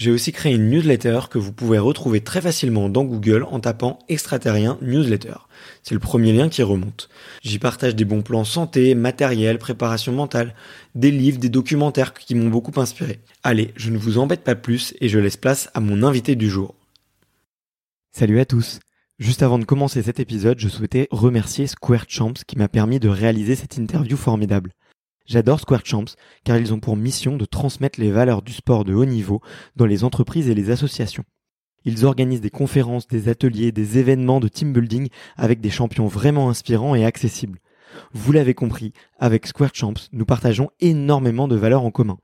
j'ai aussi créé une newsletter que vous pouvez retrouver très facilement dans Google en tapant extraterrien newsletter. C'est le premier lien qui remonte. J'y partage des bons plans santé, matériel, préparation mentale, des livres, des documentaires qui m'ont beaucoup inspiré. Allez, je ne vous embête pas plus et je laisse place à mon invité du jour. Salut à tous. Juste avant de commencer cet épisode, je souhaitais remercier Square Champs qui m'a permis de réaliser cette interview formidable. J'adore Square Champs car ils ont pour mission de transmettre les valeurs du sport de haut niveau dans les entreprises et les associations. Ils organisent des conférences, des ateliers, des événements de team building avec des champions vraiment inspirants et accessibles. Vous l'avez compris, avec Square Champs, nous partageons énormément de valeurs en commun.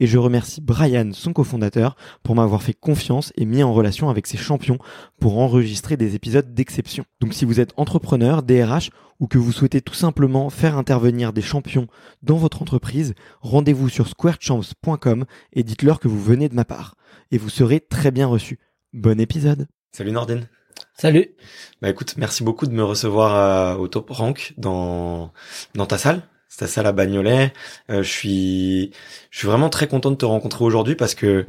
Et je remercie Brian, son cofondateur, pour m'avoir fait confiance et mis en relation avec ses champions pour enregistrer des épisodes d'exception. Donc si vous êtes entrepreneur, DRH ou que vous souhaitez tout simplement faire intervenir des champions dans votre entreprise, rendez-vous sur squarechamps.com et dites-leur que vous venez de ma part. Et vous serez très bien reçu. Bon épisode. Salut Nordin. Salut. Bah écoute, merci beaucoup de me recevoir euh, au top rank dans dans ta salle. C'est ta salle à Bagnolet. Euh, je suis je suis vraiment très content de te rencontrer aujourd'hui parce que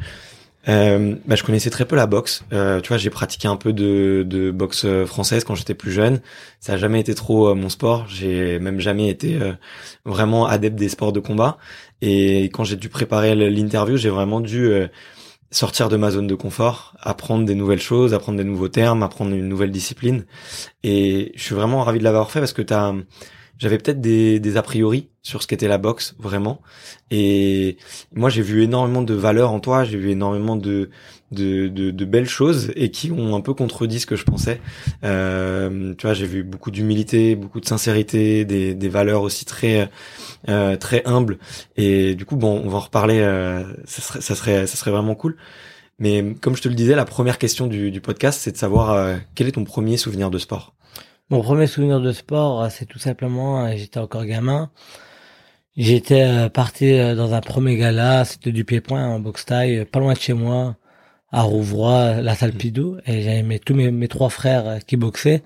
euh, bah, je connaissais très peu la boxe. Euh, tu vois, j'ai pratiqué un peu de, de boxe française quand j'étais plus jeune. Ça a jamais été trop euh, mon sport. J'ai même jamais été euh, vraiment adepte des sports de combat. Et quand j'ai dû préparer l'interview, j'ai vraiment dû euh, sortir de ma zone de confort, apprendre des nouvelles choses, apprendre des nouveaux termes, apprendre une nouvelle discipline. Et je suis vraiment ravi de l'avoir fait parce que t'as, j'avais peut-être des, a priori sur ce qu'était la boxe vraiment. Et moi, j'ai vu énormément de valeurs en toi, j'ai vu énormément de, belles choses et qui ont un peu contredit ce que je pensais. Euh, tu vois, j'ai vu beaucoup d'humilité, beaucoup de sincérité, des, valeurs aussi très euh, très humbles. Et du coup, bon, on va en reparler. Euh, ça serait vraiment cool. Mais comme je te le disais, la première question du, du podcast, c'est de savoir euh, quel est ton premier souvenir de sport? Mon premier souvenir de sport, c'est tout simplement, euh, j'étais encore gamin. J'étais euh, parti dans un premier gala, c'était du pied-point en boxe taille, pas loin de chez moi à Rouvroy, la salle Pidou, et j'avais mes, tous mes, mes trois frères qui boxaient,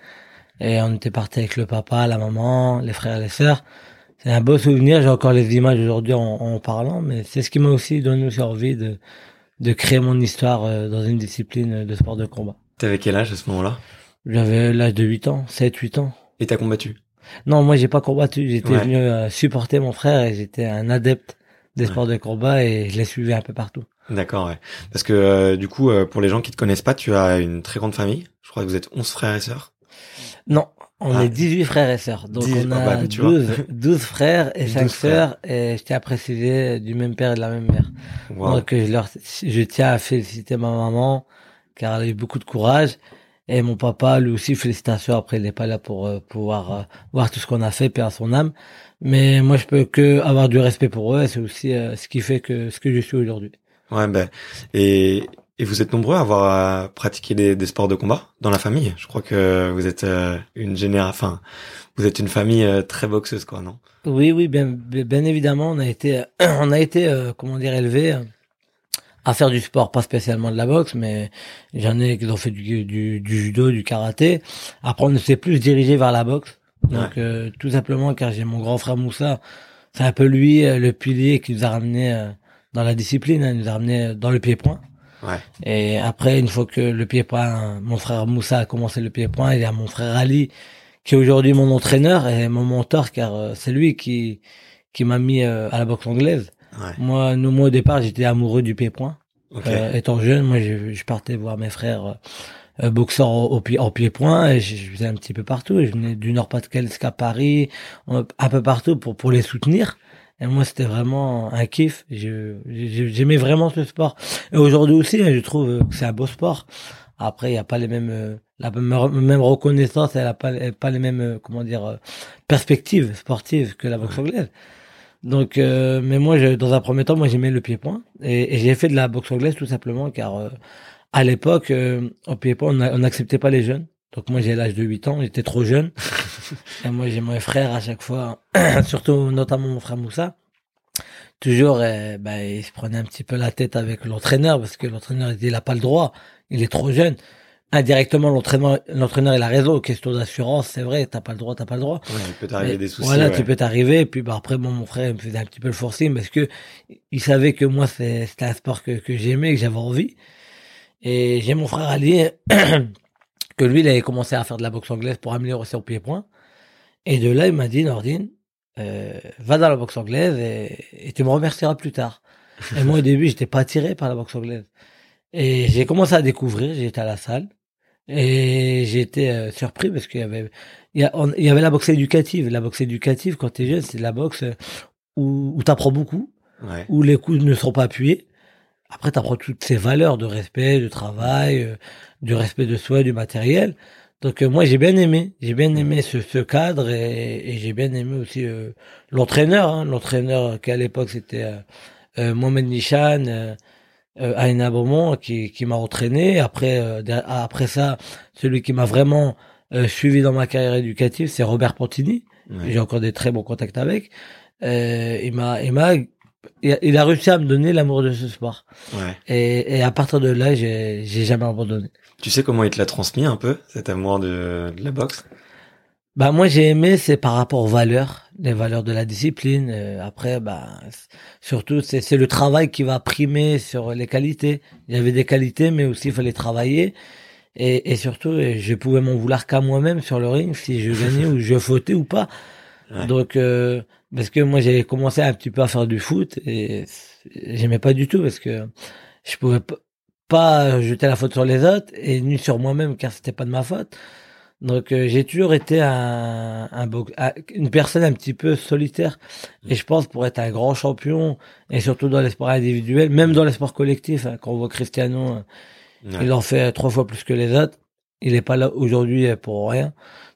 et on était partis avec le papa, la maman, les frères et les sœurs. C'est un beau souvenir, j'ai encore les images aujourd'hui en, en, parlant, mais c'est ce qui m'a aussi donné envie de, de créer mon histoire euh, dans une discipline de sport de combat. T'avais quel âge à ce moment-là? J'avais l'âge de 8 ans, 7, 8 ans. Et t'as combattu? Non, moi j'ai pas combattu, j'étais ouais. venu euh, supporter mon frère et j'étais un adepte des ouais. sports de combat et je l'ai suivi un peu partout. D'accord, ouais. Parce que euh, du coup, euh, pour les gens qui te connaissent pas, tu as une très grande famille. Je crois que vous êtes 11 frères et sœurs. Non, On Ah. est 18 frères et sœurs. Donc 10, on ah a bah, vois. 12, 12 frères et 5 12 frères. sœurs. Et je tiens à préciser du même père et de la même mère. Wow. Donc je, leur, je tiens à féliciter ma maman car elle a eu beaucoup de courage. Et mon papa, lui aussi, félicitations. Après, il n'est pas là pour euh, pouvoir euh, voir tout ce qu'on a fait, paix à son âme. Mais moi, je peux que avoir du respect pour eux. et C'est aussi euh, ce qui fait que ce que je suis aujourd'hui. Ouais, ben, et, et vous êtes nombreux à avoir pratiqué des, des sports de combat dans la famille. Je crois que vous êtes une génération, enfin, vous êtes une famille très boxeuse, quoi, non? Oui, oui, bien, bien évidemment, on a été, on a été, comment dire, élevé à faire du sport, pas spécialement de la boxe, mais j'en ai qui ont fait du, du, du judo, du karaté. Après, on s'est plus dirigé vers la boxe. Donc, euh, tout simplement, car j'ai mon grand frère Moussa, c'est un peu lui euh, le pilier qui nous a ramené euh, dans la discipline, hein, nous a ramené dans le pied-point. Ouais. Et après, une fois que le pied-point, mon frère Moussa a commencé le pied-point, il y a mon frère Ali, qui est aujourd'hui mon entraîneur et mon mentor, car euh, c'est lui qui qui m'a mis euh, à la boxe anglaise. Ouais. Moi, nous, moi au départ, j'étais amoureux du pied-point. Ok. Euh, étant jeune, moi, je, je partais voir mes frères euh, euh, boxeurs au, au pied, en pied-point et je, je faisais un petit peu partout. Je venais du Nord-Pas-de-Calais jusqu'à Paris, un un peu partout pour pour les soutenir. Et moi, c'était vraiment un kiff. J'aimais vraiment ce sport. Et aujourd'hui aussi, hein, je trouve euh, que c'est un beau sport. Après, il n'y a pas les mêmes, euh, la même, reconnaissance, elle n'a pas, pas les mêmes, euh, comment dire, euh, perspectives sportives que la boxe anglaise. Donc, euh, mais moi, je, dans un premier temps, moi, j'aimais le pied-point. Et, et j'ai fait de la boxe anglaise tout simplement car, euh, à l'époque, euh, au pied-point, on n'acceptait pas les jeunes. Donc moi, j'ai l'âge de 8 ans, j'étais trop jeune. et moi, j'ai mon frère à chaque fois, surtout notamment mon frère Moussa. Toujours, euh, ben, il se prenait un petit peu la tête avec l'entraîneur parce que l'entraîneur, il dit, il a pas le droit, il est trop jeune. Indirectement, l'entraîneur, l'entraîneur, il a raison. Question d'assurance, c'est vrai, t'as pas le droit, t'as pas le droit. Ouais, il peut t'arriver des soucis. Voilà, ouais. tu peux t'arriver. Et puis bah, après, bon, mon frère il me faisait un petit peu le forcing parce que il savait que moi, c'est- c'était un sport que, que j'aimais, que j'avais envie. Et j'ai mon frère Ali, que lui, il avait commencé à faire de la boxe anglaise pour améliorer son pied-point. Et de là, il m'a dit, Nordine, euh, va dans la boxe anglaise et, et tu me remercieras plus tard. Et moi, au début, j'étais pas attiré par la boxe anglaise. Et j'ai commencé à découvrir, j'étais à la salle. Et été euh, surpris parce qu'il y avait, il y, a- on- il y avait la boxe éducative. La boxe éducative, quand t'es jeune, c'est de la boxe euh, où, où t'apprends beaucoup, Ouais. où les coups ne sont pas appuyés. Après, t'apprends toutes ces valeurs de respect, de travail, euh, du respect de soi, du matériel. Donc euh, moi, j'ai bien aimé. J'ai bien aimé ce, ce cadre et, et j'ai bien aimé aussi euh, l'entraîneur. Hein, l'entraîneur qui à l'époque c'était Mohamed Nishan. Euh, Aina Beaumont qui, qui m'a entraîné. Après, euh, der- après ça, celui qui m'a vraiment euh, suivi dans ma carrière éducative, c'est Robert Pontini. Ouais. J'ai encore des très bons contacts avec. Euh, il m'a, il m'a, il a, il a réussi à me donner l'amour de ce sport. Ouais. Et, et à partir de là, j'ai, j'ai jamais abandonné. Tu sais comment il te l'a transmis un peu, cet amour de, de la boxe? Bah moi j'ai aimé c'est par rapport aux valeurs, les valeurs de la discipline. Euh, après bah surtout c'est c'est le travail qui va primer sur les qualités. Il y avait des qualités mais aussi il fallait travailler et, et surtout je pouvais m'en vouloir qu'à moi-même sur le ring si je gagnais ou je fautais ou pas. Ouais. Donc euh, parce que moi j'ai commencé un petit peu à faire du foot et j'aimais pas du tout parce que je pouvais pas jeter la faute sur les autres et ni sur moi-même car c'était pas de ma faute. Donc euh, j'ai toujours été un, un une personne un petit peu solitaire et je pense pour être un grand champion et surtout dans les sports individuels, même dans les sports collectifs, hein, quand on voit Cristiano, Ouais. il en fait trois fois plus que les autres, il est pas là aujourd'hui euh, pour rien.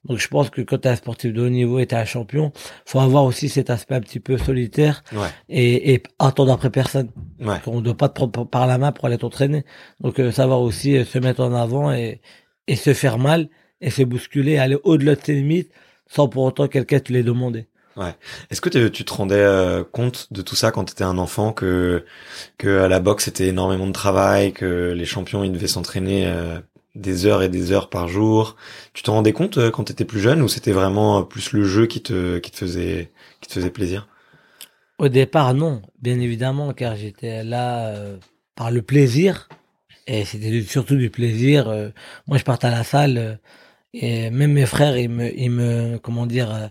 Donc je pense que quand tu es un sportif de haut niveau et tu un champion, faut avoir aussi cet aspect un petit peu solitaire Ouais. et, et attendre après personne. Ouais. On ne doit pas te prendre par la main pour aller t'entraîner. Donc euh, savoir aussi euh, se mettre en avant et, et se faire mal et se bousculer, aller au-delà de ses limites sans pour autant quelqu'un te les demander. Est-ce que tu te rendais euh, compte de tout ça quand tu étais un enfant que que à la boxe c'était énormément de travail, que les champions ils devaient s'entraîner euh, des heures et des heures par jour? Tu t'en rendais compte euh, quand tu étais plus jeune ou c'était vraiment plus le jeu qui te qui te faisait qui te faisait plaisir? Au départ, non, bien évidemment, car j'étais là par le plaisir. Et c'était surtout du plaisir. moi, je partais à la salle et même mes frères, ils me, ils me comment dire, euh,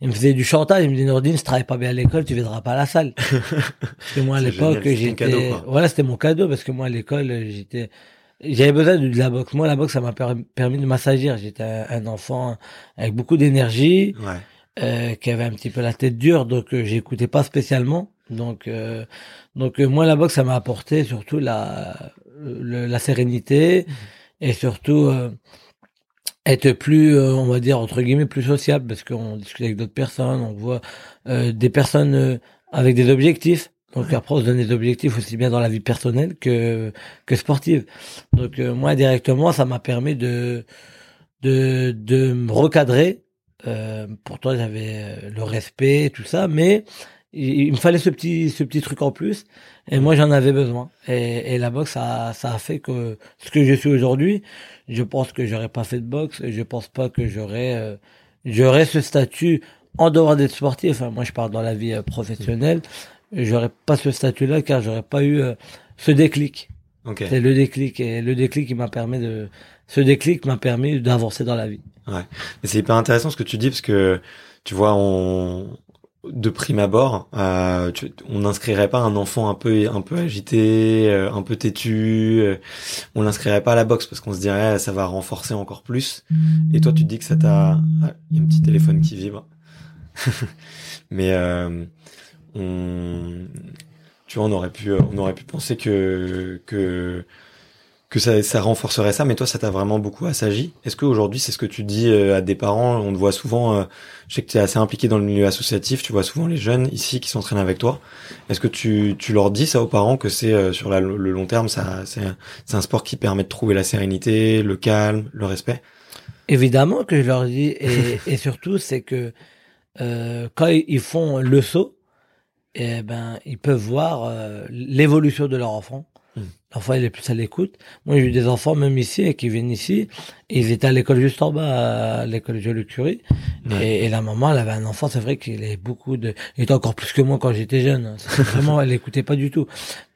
ils me faisaient du chantage. Ils me disaient, Nordine, si tu travailles pas bien à l'école, tu viendras pas à la salle. parce que moi, à l'époque, j'étais... Voilà, c'était mon cadeau, parce que moi, à l'école, j'étais j'avais besoin de, la boxe. Moi, la boxe, ça m'a permis de m'assagir. J'étais un, enfant avec beaucoup d'énergie, euh, qui avait un petit peu la tête dure, donc euh, j'écoutais pas spécialement. Donc, euh, donc euh, moi, la boxe, ça m'a apporté surtout la, la sérénité mmh. et surtout être plus, on va dire entre guillemets, plus sociable parce qu'on discute avec d'autres personnes, on voit des personnes avec des objectifs. Donc après, on se donne des objectifs aussi bien dans la vie personnelle que que sportive. Donc euh, moi directement, ça m'a permis de de de me recadrer. Euh, pourtant, j'avais euh, le respect, tout ça, mais il, me fallait ce petit ce petit truc en plus. Et moi, j'en avais besoin. Et, et la boxe, ça ça a fait que ce que je suis aujourd'hui, je pense que j'aurais pas fait de boxe. Je pense pas que j'aurais euh, j'aurais ce statut en dehors d'être sportif. Enfin, moi, je parle dans la vie professionnelle j'aurais pas ce statut-là car j'aurais pas eu euh, ce déclic. Okay. C'est le déclic et le déclic qui m'a permis de ce déclic m'a permis d'avancer dans la vie. Ouais. C'est hyper intéressant ce que tu dis parce que tu vois on de prime abord, euh, on n'inscrirait pas un enfant un peu un peu agité, euh, un peu têtu, euh, on l'inscrirait pas à la boxe parce qu'on se dirait ça va renforcer encore plus. Et toi tu dis que ça t'a, ah, il y a un petit téléphone qui vibre. Mais euh, on, tu vois, on aurait pu, on aurait pu penser que que que ça, ça renforcerait ça, mais toi, ça t'a vraiment beaucoup assagi. Est-ce qu'aujourd'hui, c'est ce que tu dis euh, à des parents? On te voit souvent, euh, je sais que tu es assez impliqué dans le milieu associatif, tu vois souvent les jeunes ici qui s'entraînent avec toi. Est-ce que tu, tu leur dis ça aux parents que c'est euh, sur le long terme, ça, c'est, c'est un sport qui permet de trouver la sérénité, le calme, le respect? Évidemment que je leur dis, et, et surtout, c'est que quand ils font le saut, et ben ils peuvent voir euh, l'évolution de leur enfant. L'enfant il est plus à l'écoute. Moi j'ai eu des enfants même ici qui viennent ici. Et ils étaient à l'école juste en bas, à l'école de Curie. Et, et, la maman elle avait un enfant, c'est vrai qu'il est beaucoup de, il était encore plus que moi quand j'étais jeune. Vraiment elle écoutait pas du tout.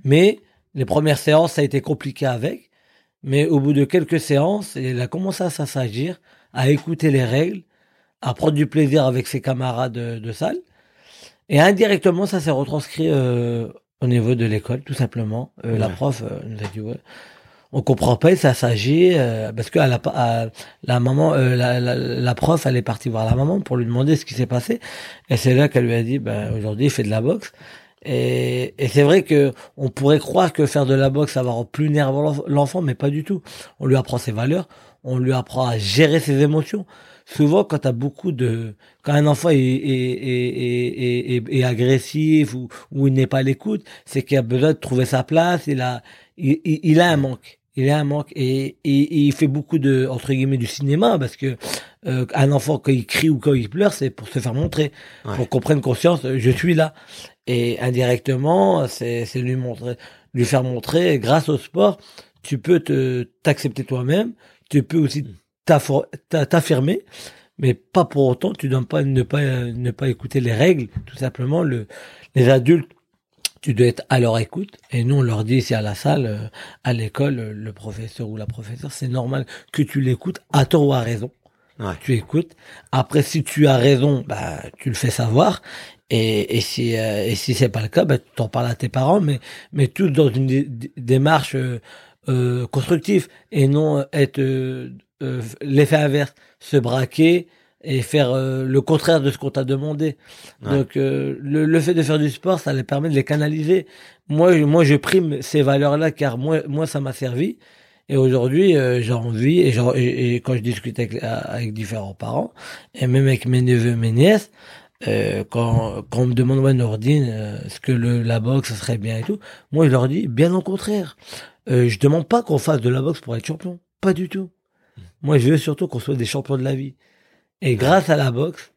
Mais les premières séances ça a été compliqué avec. Mais au bout de quelques séances, elle a commencé à s'assagir, à écouter les règles, à prendre du plaisir avec ses camarades de, de salle. Et indirectement, ça s'est retranscrit euh, au niveau de l'école, tout simplement. Euh, la prof euh, nous a dit ouais. On comprend pas, ça s'agit parce que à la, la maman, la, la, la, prof, elle est partie voir la maman pour lui demander ce qui s'est passé. Et c'est là qu'elle lui a dit, ben aujourd'hui, il fait de la boxe. Et, et c'est vrai que on pourrait croire que faire de la boxe, ça va rendre plus nerveux l'enfant, mais pas du tout. On lui apprend ses valeurs, on lui apprend à gérer ses émotions souvent quand t'as beaucoup de quand un enfant est, est, est, est agressif ou, ou il n'est pas à l'écoute c'est qu'il a besoin de trouver sa place il a il, il a un manque. Il a un manque et, et, il fait beaucoup de entre guillemets du cinéma parce que euh, un enfant quand il crie ou quand il pleure c'est pour se faire montrer pour qu'on prenne conscience je suis là. Et indirectement c'est c'est lui montrer lui faire montrer grâce au sport tu peux te t'accepter toi-même tu peux aussi mm t'affirmer, mais pas pour autant tu dois pas ne pas ne pas écouter les règles. Tout simplement, le, les adultes, tu dois être à leur écoute. Et nous, on leur dit ici à la salle, euh, à l'école, le professeur ou la professeure, c'est normal que tu l'écoutes à tort ou à raison. Tu écoutes. Après, si tu as raison, bah, tu le fais savoir. Et, et si euh, et si c'est pas le cas, bah, tu t'en parles à tes parents, mais mais tout dans une démarche euh, euh, constructive et non être euh, l'effet inverse, se braquer et faire euh, le contraire de ce qu'on t'a demandé. Donc euh, le, le, fait de faire du sport, ça les permet de les canaliser. Moi, moi, je prime ces valeurs-là car moi, moi, ça m'a servi. Et aujourd'hui, j'ai envie, et, et, quand je discute avec, avec, différents parents, et même avec mes neveux, mes nièces, quand, quand on me demande, ouais, Nordine, est-ce que le, la boxe, ça serait bien et tout, moi, je leur dis, bien au contraire. je demande pas qu'on fasse de la boxe pour être champion. Pas du tout. Moi, je veux surtout qu'on soit des champions de la vie. Et grâce à la boxe,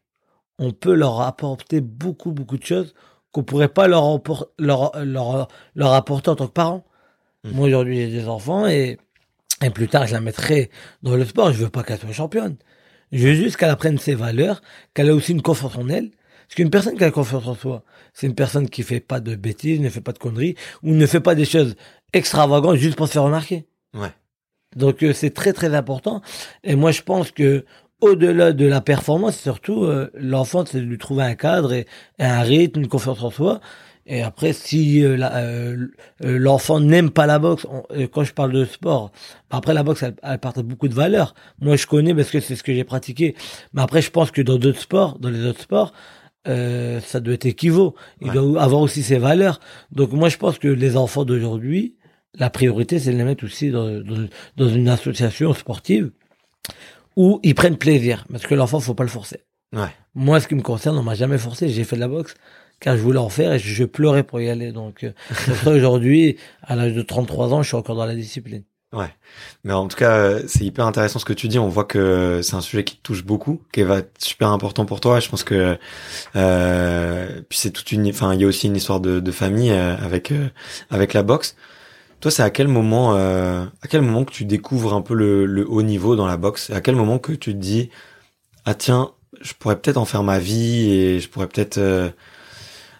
on peut leur apporter beaucoup, beaucoup de choses qu'on pourrait pas leur, leur, leur, leur apporter en tant que parents. Mmh. Moi, aujourd'hui, j'ai des enfants et, et plus tard, je la mettrai dans le sport. Je veux pas qu'elle soit championne. Je veux juste qu'elle apprenne ses valeurs, qu'elle ait aussi une confiance en elle. Parce qu'une personne qui a confiance en soi, c'est une personne qui fait pas de bêtises, ne fait pas de conneries, ou ne fait pas des choses extravagantes juste pour se faire remarquer. Ouais. Donc euh, c'est très très important. Et moi je pense que au-delà de la performance, surtout euh, l'enfant c'est de lui trouver un cadre et, un rythme, une confiance en soi. Et après, si euh, euh, euh, l'enfant n'aime pas la boxe, on- quand je parle de sport, après la boxe, elle, elle partage beaucoup de valeurs. Moi, je connais parce que c'est ce que j'ai pratiqué. Mais après, je pense que dans d'autres sports, dans les autres sports, euh, ça doit être équivaut. Il Ouais. doit avoir aussi ses valeurs. Donc moi, je pense que les enfants d'aujourd'hui, la priorité, c'est de les mettre aussi dans, dans, dans une association sportive où ils prennent plaisir. Parce que l'enfant, faut pas le forcer. Ouais. Moi, ce qui me concerne, on m'a jamais forcé. J'ai fait de la boxe car je voulais en faire et je pleurais pour y aller. Donc, euh, aujourd'hui, à l'âge de 33 ans, je suis encore dans la discipline. Ouais. Mais en tout cas, euh, c'est hyper intéressant ce que tu dis. On voit que c'est un sujet qui te touche beaucoup, qui va être super important pour toi. Je pense que euh, puis c'est toute une. Enfin, il y a aussi une histoire de, de famille avec euh, avec la boxe. Toi, c'est à quel moment, euh, à quel moment que tu découvres un peu le, le haut niveau dans la boxe? À quel moment que tu te dis, ah tiens, je pourrais peut-être en faire ma vie et je pourrais peut-être euh,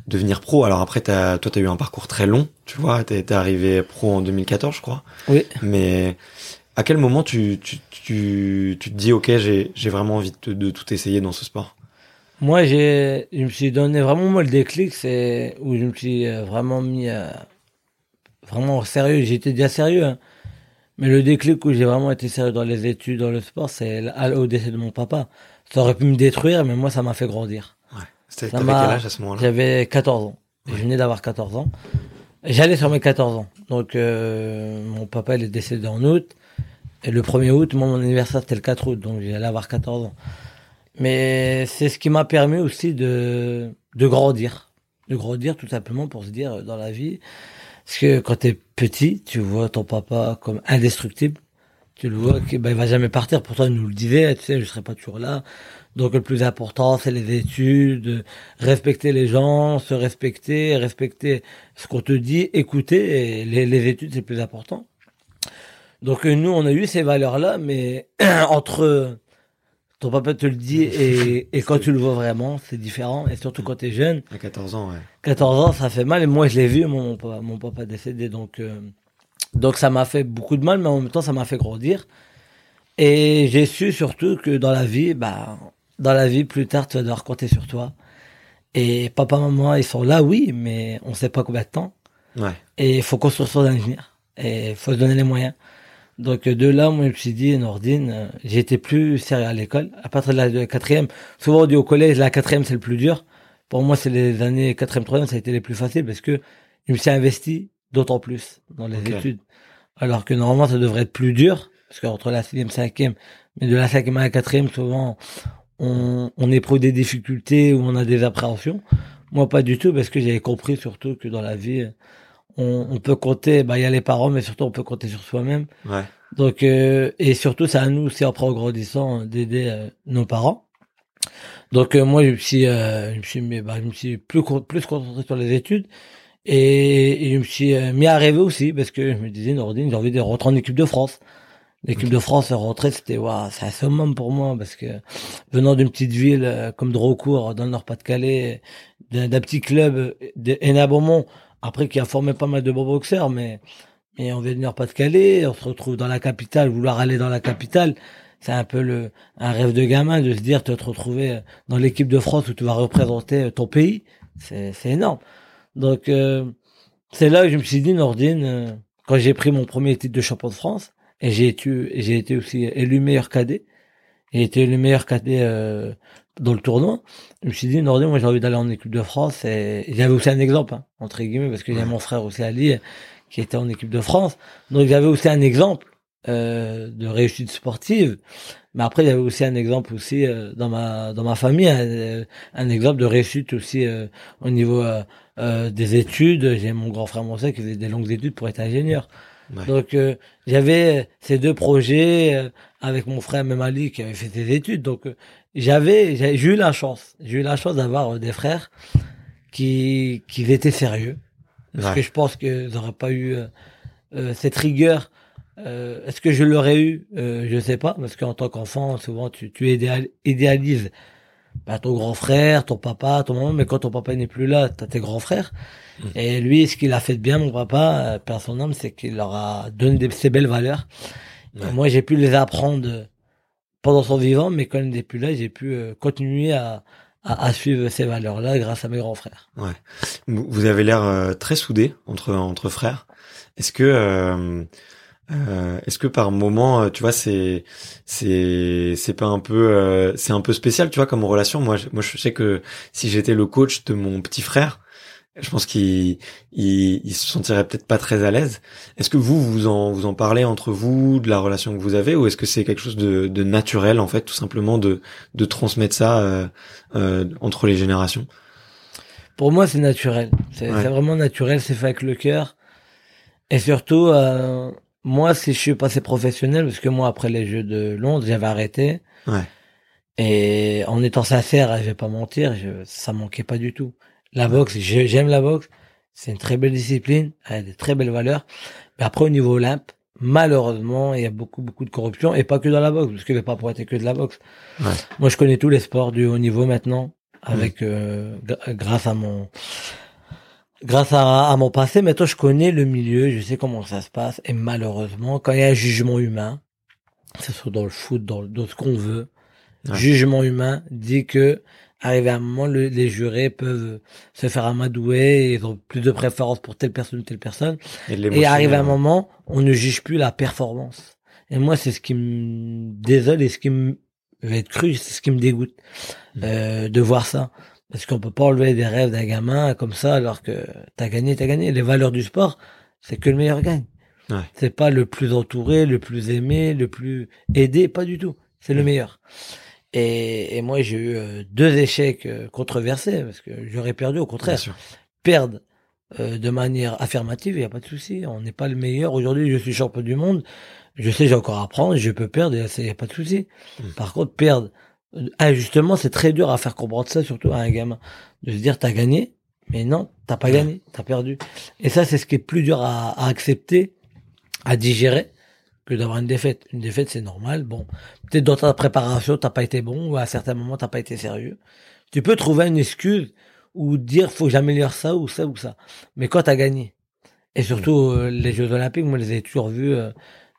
devenir pro? Alors après, t'as, toi, t'as eu un parcours très long, tu vois. T'es, t'es arrivé pro en 2014, je crois. Oui. Mais à quel moment tu, tu, tu, tu te dis, ok, j'ai, vraiment envie de, de tout essayer dans ce sport? Moi, j'ai, je me suis donné vraiment moi le déclic, c'est où je me suis euh, vraiment mis euh, vraiment sérieux. J'étais déjà sérieux, hein. mais le déclic où j'ai vraiment été sérieux dans les études, dans le sport, c'est au décès de mon papa. Ça aurait pu me détruire, mais moi, ça m'a fait grandir. C'était, quel âge à ce moment-là? J'avais 14 ans. Je venais d'avoir 14 ans. J'allais sur mes 14 ans. Donc, euh, mon papa, il est décédé en août. Et le 1er août, moi, mon anniversaire, c'était le 4 août. Donc, j'allais avoir 14 ans. Mais c'est ce qui m'a permis aussi de, de grandir. De grandir, tout simplement, pour se dire, dans la vie. Parce que quand t'es petit, tu vois ton papa comme indestructible. Tu le vois qu'il il va jamais partir. Pourtant, il nous le disait, tu sais, je serai pas toujours là. Donc le plus important, c'est les études, respecter les gens, se respecter, respecter ce qu'on te dit, écouter. Et les, les études, c'est le plus important. Donc nous, on a eu ces valeurs-là, mais entre ton papa te le dit et, et quand tu le vois vraiment, c'est différent. Et surtout quand tu es jeune, À 14 ans, ouais. 14 ans, ça fait mal. Et moi, je l'ai vu, mon, papa, mon papa décédé. Donc, euh, donc ça m'a fait beaucoup de mal, mais en même temps, ça m'a fait grandir. Et j'ai su surtout que dans la vie, bah, dans la vie, plus tard, tu vas devoir compter sur toi. Et papa, maman, ils sont là, oui, mais on sait pas combien de temps. Ouais. Et il faut construire son avenir. Et il faut se donner les moyens. Donc euh, de là, moi, je me suis dit, Nordine, euh, j'ai été plus sérieux à l'école. À partir de la quatrième, souvent on dit au collège, la quatrième, c'est le plus dur. Pour moi, c'est les années quatrième, troisième, ça a été les plus faciles parce que je me suis investi d'autant plus dans les études. Alors que normalement, ça devrait être plus dur. Parce qu'entre la sixième, cinquième, mais de la cinquième à la quatrième, souvent, on, on éprouve des difficultés ou on a des appréhensions. Moi, pas du tout, parce que j'avais compris surtout que dans la vie, on, on peut compter, bah, il y a les parents, mais surtout on peut compter sur soi-même. Ouais. Donc, euh, et surtout, c'est à nous aussi, après, en grandissant, d'aider euh, nos parents. Donc, euh, moi, je me suis, euh, je me suis, mis- bah, je me suis plus, plus concentré sur les études. Et, et je me suis euh, mis à rêver aussi, parce que je me disais, Nordine, j'ai envie de rentrer en équipe de France. L'équipe de France, rentrer, c'était, waouh, c'est un summum pour moi, parce que venant d'une petite ville euh, comme Drocourt, dans le Nord-Pas-de-Calais, d'un petit club euh, de Hénin-Beaumont, après qui a formé pas mal de bons boxeurs, mais, mais on vient du Nord-Pas-de-Calais, on se retrouve dans la capitale, vouloir aller dans la capitale, c'est un peu le un rêve de gamin de se dire de te retrouver dans l'équipe de France où tu vas représenter ton pays, c'est c'est énorme. Donc euh, c'est là que je me suis dit Nordine, euh, quand j'ai pris mon premier titre de champion de France et j'ai été j'ai été aussi élu meilleur cadet, j'ai été élu meilleur cadet euh, dans le tournoi. Je me suis dit Nordine, moi j'ai envie d'aller en équipe de France et j'avais aussi un exemple hein, entre guillemets parce que j'ai Ouais. mon frère aussi Ali qui était en équipe de France, donc j'avais aussi un exemple euh, de réussite sportive. Mais après, il y avait aussi un exemple aussi euh, dans ma dans ma famille, un, euh, un exemple de réussite aussi euh, au niveau euh, euh, des études. J'ai mon grand frère Monset qui faisait des longues études pour être ingénieur. Ouais. Donc euh, j'avais ces deux projets euh, avec mon frère Memali qui avait fait ses études. Donc euh, j'avais j'ai eu la chance, j'ai eu la chance d'avoir euh, des frères qui qui étaient sérieux. Parce Ouais. que je pense qu'ils n'auraient pas eu euh, euh, cette rigueur. Euh, Est-ce que je l'aurais eu? Euh, Je sais pas, parce qu'en tant qu'enfant, souvent tu, tu idéal- idéalises bah, ton grand frère, ton papa, ton maman, mais quand ton papa n'est plus là, tu as tes grands frères. Mm. Et lui, ce qu'il a fait de bien, mon papa, père son âme, c'est qu'il leur a donné des, ces belles valeurs. Ouais. moi, j'ai pu les apprendre pendant son vivant, mais quand il n'est plus là, j'ai pu euh, continuer à, à, à suivre ces valeurs-là grâce à mes grands frères. Ouais. Vous avez l'air euh, très soudés entre entre frères. Est-ce que euh, euh, est-ce que par moment, tu vois, c'est c'est c'est pas un peu euh, c'est un peu spécial, tu vois, comme relation? Moi, moi, je sais que si j'étais le coach de mon petit frère, je pense qu'il il, il se sentirait peut-être pas très à l'aise. Est-ce que vous vous en vous en parlez entre vous de la relation que vous avez, ou est-ce que c'est quelque chose de, de naturel en fait, tout simplement de de transmettre ça euh, euh, entre les générations? Pour moi, c'est naturel. C'est Ouais. c'est vraiment naturel, c'est fait avec le cœur. Et surtout, euh, moi, si je suis passé professionnel, parce que moi, après les Jeux de Londres, j'avais arrêté. Ouais. Et en étant sincère, je vais pas mentir, je, ça manquait pas du tout. La boxe, j'aime la boxe. C'est une très belle discipline, elle a des très belles valeurs. Mais après, au niveau Olympe, malheureusement, il y a beaucoup, beaucoup de corruption. Et pas que dans la boxe, parce que je vais pas pour être que de la boxe. Ouais. Moi, je connais tous les sports du haut niveau maintenant, avec, euh, grâce à mon, grâce à, à mon passé, maintenant je connais le milieu, je sais comment ça se passe. Et malheureusement, quand il y a un jugement humain, que ce soit dans le foot, dans, dans ce qu'on veut, Ouais. jugement humain dit que, arrivé à un moment, le- les jurés peuvent se faire amadouer, ils ont plus de préférence pour telle personne ou telle personne. Et, Et arrivé à un moment, on ne juge plus la performance. Et moi, c'est ce qui me désole et ce qui me, je vais être cru, c'est ce qui me dégoûte, Mm. euh, de voir ça. Parce qu'on peut pas enlever des rêves d'un gamin comme ça alors que t'as gagné, t'as gagné. Les valeurs du sport, c'est que le meilleur gagne. Ouais. C'est pas le plus entouré, le plus aimé, le plus aidé, pas du tout. C'est le Mm. meilleur. Et, et moi, j'ai eu euh, deux échecs euh, controversés parce que j'aurais perdu. Au contraire, perdre euh, de manière affirmative, il n'y a pas de souci. On n'est pas le meilleur. Aujourd'hui, je suis champion du monde. Je sais, j'ai encore à apprendre. Je peux perdre. Il n'y a pas de souci. Mm. Par contre, perdre injustement, c'est très dur à faire comprendre ça, surtout à un gamin. De se dire, t'as gagné, mais non, t'as pas Ouais. gagné, t'as perdu. Et ça, c'est ce qui est plus dur à, à accepter, à digérer, que d'avoir une défaite. Une défaite, c'est normal. Bon, peut-être dans ta préparation, t'as pas été bon, ou à certains moments, t'as pas été sérieux. Tu peux trouver une excuse ou dire, faut que j'améliore ça ou ça ou ça. Mais quand t'as gagné, et surtout euh, les Jeux Olympiques, moi, je les ai toujours vus euh,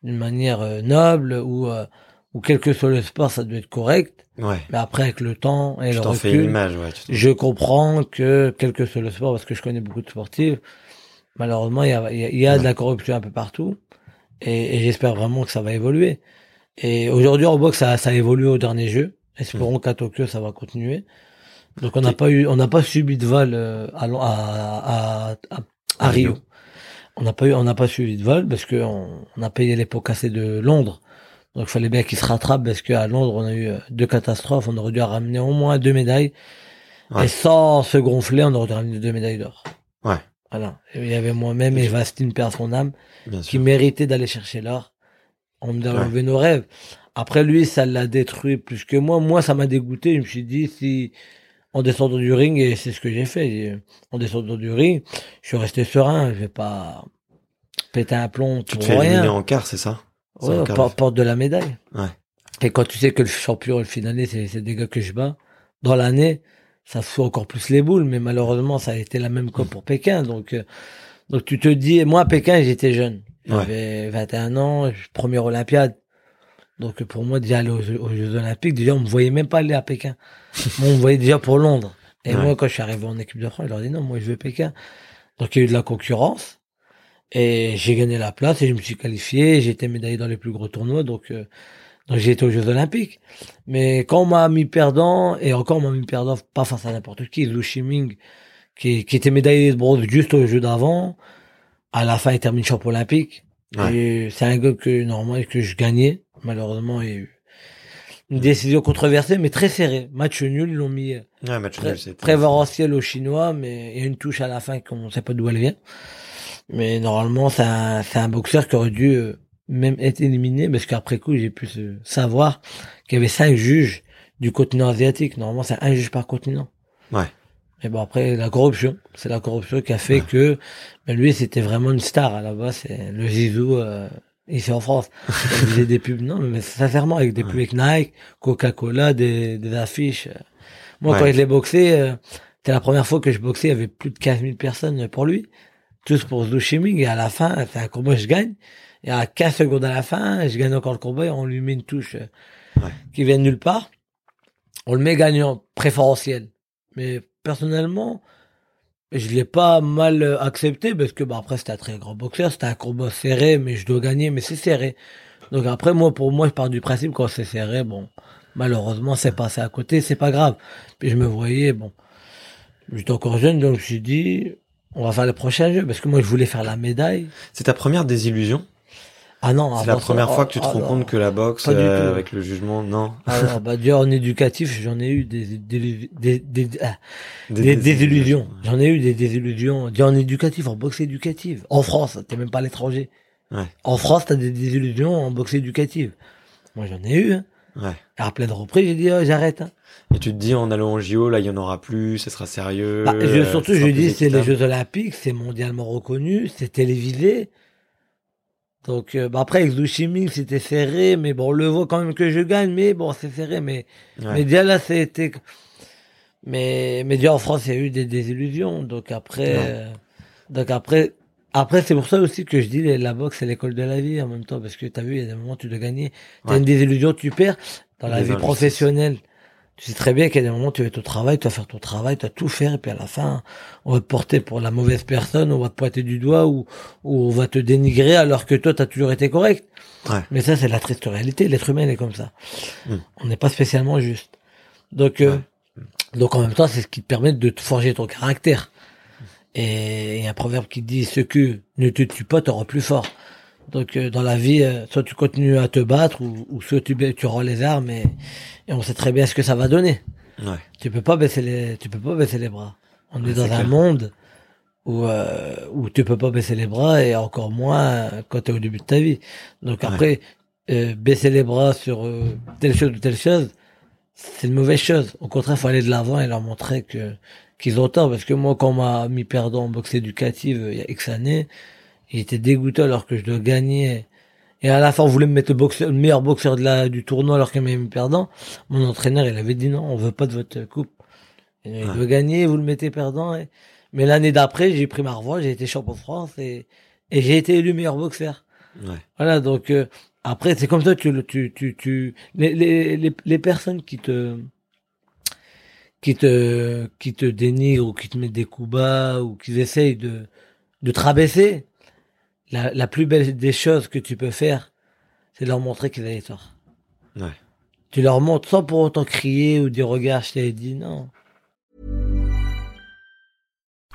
d'une manière euh, noble ou euh, ou quel que soit le sport, ça doit être correct. Ouais. Mais après, avec le temps et Tu le t'en fais une recul, image, ouais. tu je comprends que quel que soit le sport, parce que je connais beaucoup de sportifs, malheureusement, il y a, il y a- il y a de la corruption un peu partout. Et, et j'espère vraiment que ça va évoluer. Et aujourd'hui, en boxe, ça, ça a évolué au dernier jeu. Espérons qu'à Tokyo, ça va continuer. Donc, on n'a pas eu, on n'a pas subi de vol euh, à, à, à, à. Rio. On n'a pas eu, on n'a pas subi de vol parce que on, on a payé les pots cassés de Londres. Donc, il fallait bien qu'ils se rattrapent parce qu'à Londres, on a eu euh, deux catastrophes. On aurait dû ramener au moins deux médailles. Ouais. Et sans se gonfler, on aurait dû ramener deux médailles d'or. Ouais. Voilà. Il y avait moi-même et Vastine perd son âme Bien qui sûr. méritait d'aller chercher l'or. On nous a Ouais. enlevé nos rêves. Après lui, ça l'a détruit plus que moi. Moi, ça m'a dégoûté. Je me suis dit, si en descendant du ring, et c'est ce que j'ai fait, en descendant du ring, je suis resté serein. Je vais pas péter un plomb Tu te fais éliminer rien. en quart, c'est ça? Ouais, porte de la médaille. Ouais. Et quand tu sais que le champion le finaliste, c'est des gars que je bats, dans l'année, ça fout encore plus les boules, mais malheureusement, ça a été la même chose pour Pékin. Donc, euh, donc tu te dis, moi, à Pékin, j'étais jeune. Ouais. J'avais 21 ans, première Olympiade. Donc, pour moi, déjà aller aux, aux Jeux Olympiques, déjà, on me voyait même pas aller à Pékin. moi, on me voyait déjà pour Londres. Et Ouais. moi, quand je suis arrivé en équipe de France, je leur ai dit, non, moi, je veux Pékin. Donc, il y a eu de la concurrence. Et j'ai gagné la place et je me suis qualifié. J'ai été médaillé dans les plus gros tournois. Donc, euh, donc j'ai été aux Jeux Olympiques. Mais quand on m'a mis perdant, et encore on m'a mis perdant pas face à n'importe qui, Lu Shiming, qui, qui était médaillé de bronze juste aux Jeux d'avant, à la fin il termine champion olympique. Ouais. C'est un gars que normalement que je gagnais. Malheureusement, il y a eu une décision controversée, mais très serrée. Match nul, ils l'ont mis euh, Ouais, match nul, aux Chinois, mais il y a une touche à la fin qu'on ne sait pas d'où elle vient. Mais normalement, c'est un, un boxeur qui aurait dû euh, même être éliminé, parce qu'après coup, j'ai pu savoir qu'il y avait cinq juges du continent asiatique. Normalement, c'est un juge par continent. Ouais. Mais bon, après, la corruption. C'est la corruption qui a fait Ouais. que ben, lui, c'était vraiment une star. À la base, c'est le Zizou euh, ici en France. Il faisait des pubs, non, mais sincèrement, avec des pubs avec Nike, Coca-Cola, des, des affiches. Moi, Ouais. quand je l'ai boxé, euh, c'était la première fois que je boxais, il y avait plus de 15 000 personnes pour lui. Tous pour Zhu Shiming. Et à la fin, c'est un combat, je gagne? Et à 15 secondes à la fin, je gagne encore le combat et on lui met une touche euh, Ouais. qui vient de nulle part. On le met gagnant préférentiel. Mais personnellement, je l'ai pas mal euh, accepté parce que bah après c'était un très grand boxeur, c'était un combat serré, mais je dois gagner, mais c'est serré. Donc après moi, pour moi, je pars du principe quand c'est serré, bon, malheureusement c'est passé à côté, c'est pas grave. Puis je me voyais, bon, j'étais encore jeune, donc je me suis dit, on va faire le prochain jeu parce que moi je voulais faire la médaille. C'est ta première désillusion? Ah non, C'est la avant ça, première oh, fois que tu te ah rends non. compte que la boxe, euh, avec le jugement, non. Alors, bah, déjà en éducatif, j'en ai eu des, des, des, des, ah, Des des désillusions. J'en ai eu des désillusions. Déjà en éducatif, en boxe éducative. En France, t'es même pas à l'étranger. Ouais. En France, t'as des désillusions en boxe éducative. Moi, j'en ai eu. Hein. Ouais. À plein de reprises, j'ai dit, oh, j'arrête. Hein. Et tu te dis, en allant au JO, là, il y en aura plus, ça sera sérieux. Bah, je- surtout, je dis, c'est les. Jeux Olympiques, c'est mondialement reconnu, c'est télévisé. Donc, euh, bah, après, avec Zhou Shiming, c'était serré, mais bon, on le voit quand même que je gagne, mais bon, c'est serré, mais, Ouais. mais déjà là, c'était, mais, mais déjà en France, il y a eu des désillusions. Donc après, euh, donc après, après, c'est pour ça aussi que je dis, la- la boxe, c'est l'école de la vie en même temps, parce que t'as vu, il y a des moments où tu dois gagner. T'as Ouais. une désillusion, tu perds. Dans la Les vie injustices. professionnelle, tu sais très bien qu'il y a des moments où tu vas être au travail, tu vas faire ton travail, tu vas tout faire, et puis à la fin, on va te porter pour la mauvaise personne, on va te pointer du doigt, ou, ou on va te dénigrer alors que toi, tu as toujours été correct. Ouais. Mais ça, c'est la triste réalité. L'être humain il est comme ça. Mm. On n'est pas spécialement juste. Donc, euh, donc en même temps, c'est ce qui te permet de te forger ton caractère. Et il y a un proverbe qui dit ce que ne te tue pas te rend plus fort. Donc euh, dans la vie, euh, soit tu continues à te battre ou, ou soit tu, tu rends les armes et, et on sait très bien ce que ça va donner. Ouais. Tu peux pas baisser les, tu peux pas baisser les bras. On Ouais, est dans un clair. monde où euh, où tu peux pas baisser les bras et encore moins euh, quand tu es au début de ta vie. Donc après euh, baisser les bras sur euh, telle chose ou telle chose, c'est une mauvaise chose. Au contraire, faut aller de l'avant et leur montrer que qu'ils ont tort parce que moi quand on m'a mis perdant en boxe éducative il y a X années, il était dégoûté alors que je dois gagner. Et à la fin, on voulait me mettre le, boxeur, le meilleur boxeur de la, du tournoi alors qu'il m'avait mis perdant. Mon entraîneur, il avait dit non, on veut pas de votre coupe. Il Ouais. veut gagner, vous le mettez perdant. et- Mais l'année d'après, j'ai pris ma revanche, j'ai été champion de France et, et j'ai été élu meilleur boxeur. Ouais. Voilà, donc euh, après, c'est comme ça, tu, le- tu, tu, tu, les, les, les, les personnes qui te, qui te, qui te dénigrent ou qui te mettent des coups bas ou qui essayent de, de te rabaisser, la, la plus belle des choses que tu peux faire, c'est de leur montrer qu'ils avaient tort. Ouais. Tu leur montres sans pour autant crier ou dire regarde, je t'avais dit non.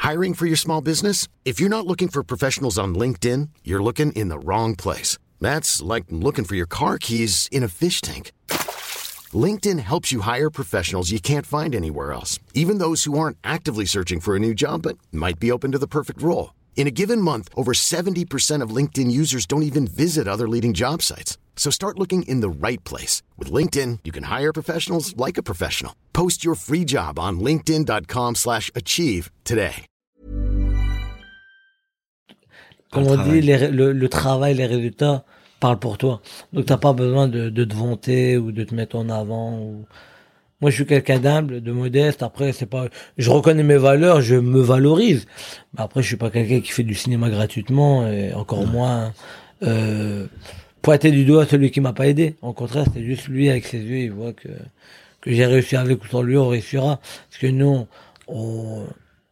Hiring for your small business? If you're not looking for professionals on LinkedIn, you're looking in the wrong place. That's like looking for your car keys in a fish tank. LinkedIn helps you hire professionals you can't find anywhere else, even those who aren't actively searching for a new job but might be open to the perfect role. In a given month, over 70% of LinkedIn users don't even visit other leading job sites. So start looking in the right place. With LinkedIn, you can hire professionals like a professional. Post your free job on linkedin.com slash achieve today. Comme on dit, les le, le travail, les résultats parlent pour toi. Donc t'as pas besoin de, de te vanter ou de te mettre en avant. Ou... Moi, je suis quelqu'un d'humble, de modeste. Après, c'est pas, je reconnais mes valeurs, je me valorise. Mais après, je suis pas quelqu'un qui fait du cinéma gratuitement et encore moins euh, pointer du doigt celui qui m'a pas aidé. Au contraire, c'est juste lui avec ses yeux, il voit que que j'ai réussi avec ou sans lui, on réussira. Parce que nous, on,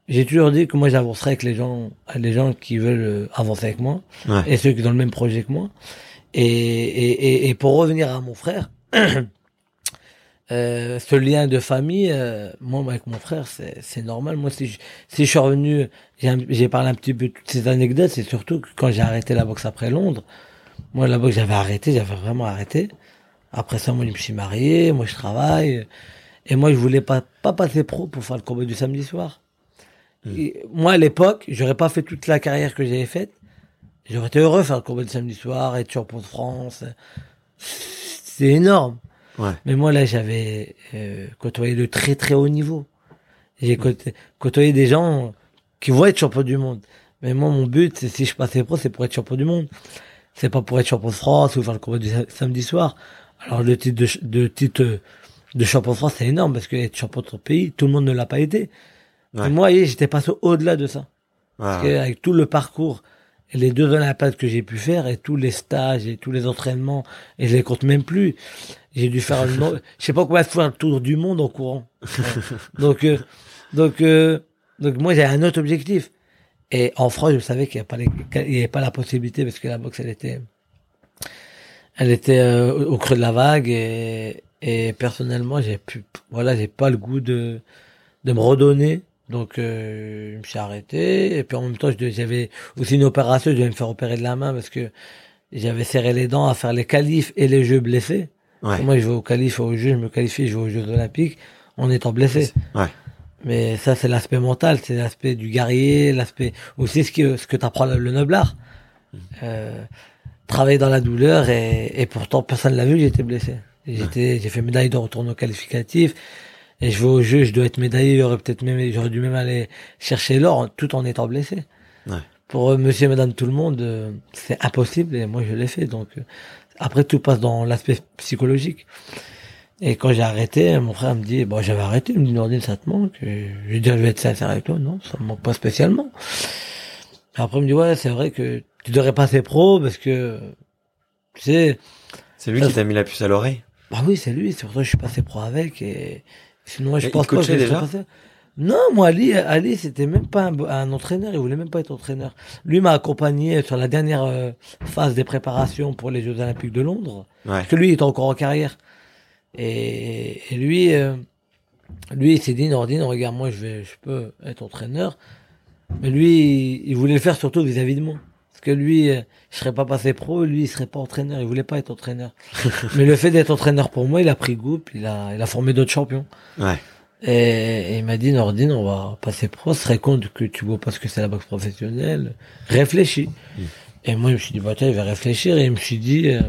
j'ai toujours dit que moi j'avancerai avec les gens, les gens qui veulent euh, avancer avec moi Ouais. et ceux qui ont le même projet que moi. Et, et, et, et pour revenir à mon frère, euh, ce lien de famille, euh, moi avec mon frère, c'est normal. Moi, si je, si je suis revenu, j'ai parlé un petit peu de toutes ces anecdotes, c'est surtout que quand j'ai arrêté la boxe après Londres, moi la boxe j'avais arrêté, j'avais vraiment arrêté. Après ça, moi je me suis marié, moi je travaille, et moi je voulais pas pas passer pro pour faire le combat du samedi soir. Et moi à l'époque, j'aurais pas fait toute la carrière que j'avais faite. J'aurais été heureux de faire le combat du samedi soir, être champion de France. C'est énorme. Ouais. Mais moi, là, j'avais euh, côtoyé de très très haut niveau. J'ai côtoyé, côtoyé des gens qui vont être champions du monde. Mais moi, mon but, c'est si je passais pro, c'est pour être champion du monde. C'est pas pour être champion de France ou faire le combat du sa- samedi soir. Alors, le titre de, titre de champion de France, c'est énorme parce que être champion de ton pays, tout le monde ne l'a pas été. Ouais. Et moi, j'étais passé au-delà de ça. Parce que avec tout le parcours et les deux Olympiades que j'ai pu faire et tous les stages et tous les entraînements et je les compte même plus, j'ai dû faire je sais pas combien de fois un tour du monde en courant. Donc euh, Donc, euh, donc moi, j'ai un autre objectif. Et en France, je savais qu'il n'y avait, pas la possibilité parce que la boxe, elle était, elle était euh, au creux de la vague et, et personnellement, j'ai pu, voilà, j'ai pas le goût de, de me redonner. Donc, euh, je me suis arrêté. Et puis en même temps, j'avais aussi une opération. Je devais me faire opérer de la main parce que j'avais serré les dents à faire les qualifs et les jeux blessés. Ouais. Moi, je vais aux qualifs et aux jeux, je me qualifie, je vais aux Jeux Olympiques en étant blessé. Ouais. Mais ça, c'est l'aspect mental, c'est l'aspect du guerrier, l'aspect aussi ce que ce que t'apprend le, le noblard. Euh, travailler dans la douleur et, et pourtant personne l'a vu, j'étais blessé. J'étais, j'ai fait médaille d'or au tournoi qualificatif et je vais au jeu, je dois être médaillé, j'aurais peut-être même, j'aurais dû même aller chercher l'or tout en étant blessé. Ouais. Pour euh, monsieur et madame tout le monde, euh, c'est impossible et moi je l'ai fait. Donc euh, après tout passe dans l'aspect psychologique. Et quand j'ai arrêté, mon frère me dit, bon, j'avais arrêté, il me dit, Nordine, ça te manque. Je lui dis, je vais être sincère avec toi. Non, ça me manque pas spécialement. Après, il me dit, ouais, c'est vrai que tu devrais passer pro parce que, tu sais, C'est lui qui t'a mis la puce à l'oreille. bah oui, c'est lui, c'est pour ça que je suis passé pro avec et sinon, je Et pense il pas que je déjà. Non, moi, Ali, Ali, c'était même pas un, un entraîneur, il voulait même pas être entraîneur. Lui m'a accompagné sur la dernière euh, phase des préparations pour les Jeux Olympiques de Londres. Ouais. Parce que lui, il était encore en carrière. Et, et lui, euh, lui, il s'est dit, Nordine, regarde, moi, je vais, je peux être entraîneur. Mais lui, il, il voulait le faire surtout vis-à-vis de moi. Parce que lui, euh, je serais pas passé pro, lui, il serait pas entraîneur. Il voulait pas être entraîneur. Mais le fait d'être entraîneur pour moi, il a pris goût, puis il a, il a formé d'autres champions. Ouais. Et, il m'a dit, Nordine, on va passer pro. Serait con que tu vois pas ce que c'est la boxe professionnelle. Réfléchis. Et moi, je me suis dit, bah, tiens, je vais réfléchir. Et je me suis dit, euh,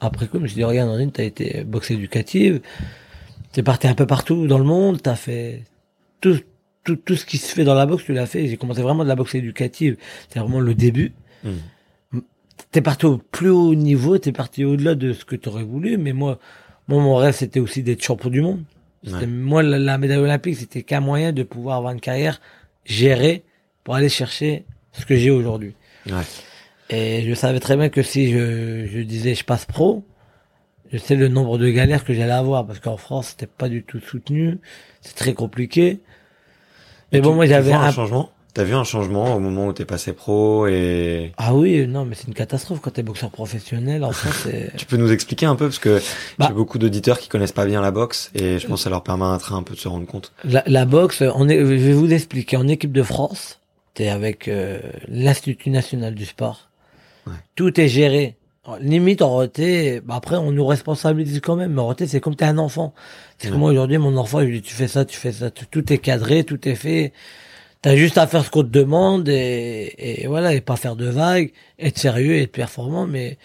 après coup, je me suis dit, regarde, Nordine, t'as été boxe éducative. T'es parti un peu partout dans le monde. T'as fait tout, tout, tout ce qui se fait dans la boxe, tu l'as fait. J'ai commencé vraiment de la boxe éducative. C'est vraiment le début. Mhm. T'es parti au plus haut niveau. T'es parti au-delà de ce que t'aurais voulu. Mais moi, moi, mon rêve, c'était aussi d'être champion du monde. Ouais. Moi, la, la médaille olympique, c'était qu'un moyen de pouvoir avoir une carrière gérée pour aller chercher ce que j'ai aujourd'hui. Ouais. Et je savais très bien que si je, je disais je passe pro, je sais le nombre de galères que j'allais avoir parce qu'en France, c'était pas du tout soutenu, c'est très compliqué. Mais bon, moi j'avais un changement? T'as vu un changement au moment où t'es passé pro et ah oui, non, mais c'est une catastrophe quand t'es boxeur professionnel. En c'est tu peux nous expliquer un peu parce que Bah. j'ai beaucoup d'auditeurs qui connaissent pas bien la boxe et je pense que ça leur permettra un peu de se rendre compte. La, la boxe, on est, je vais vous expliquer. En équipe de France, t'es avec euh, l'Institut national du sport. Ouais. Tout est géré. Limite en roté, bah après on nous responsabilise quand même. Mais en roté, c'est comme t'es un enfant. C'est comme moi aujourd'hui, mon enfant, je lui dis tu fais ça, tu fais ça. Tout, tout est cadré, tout est fait. T'as juste à faire ce qu'on te demande et, et voilà, et pas faire de vagues, être sérieux, être performant, mais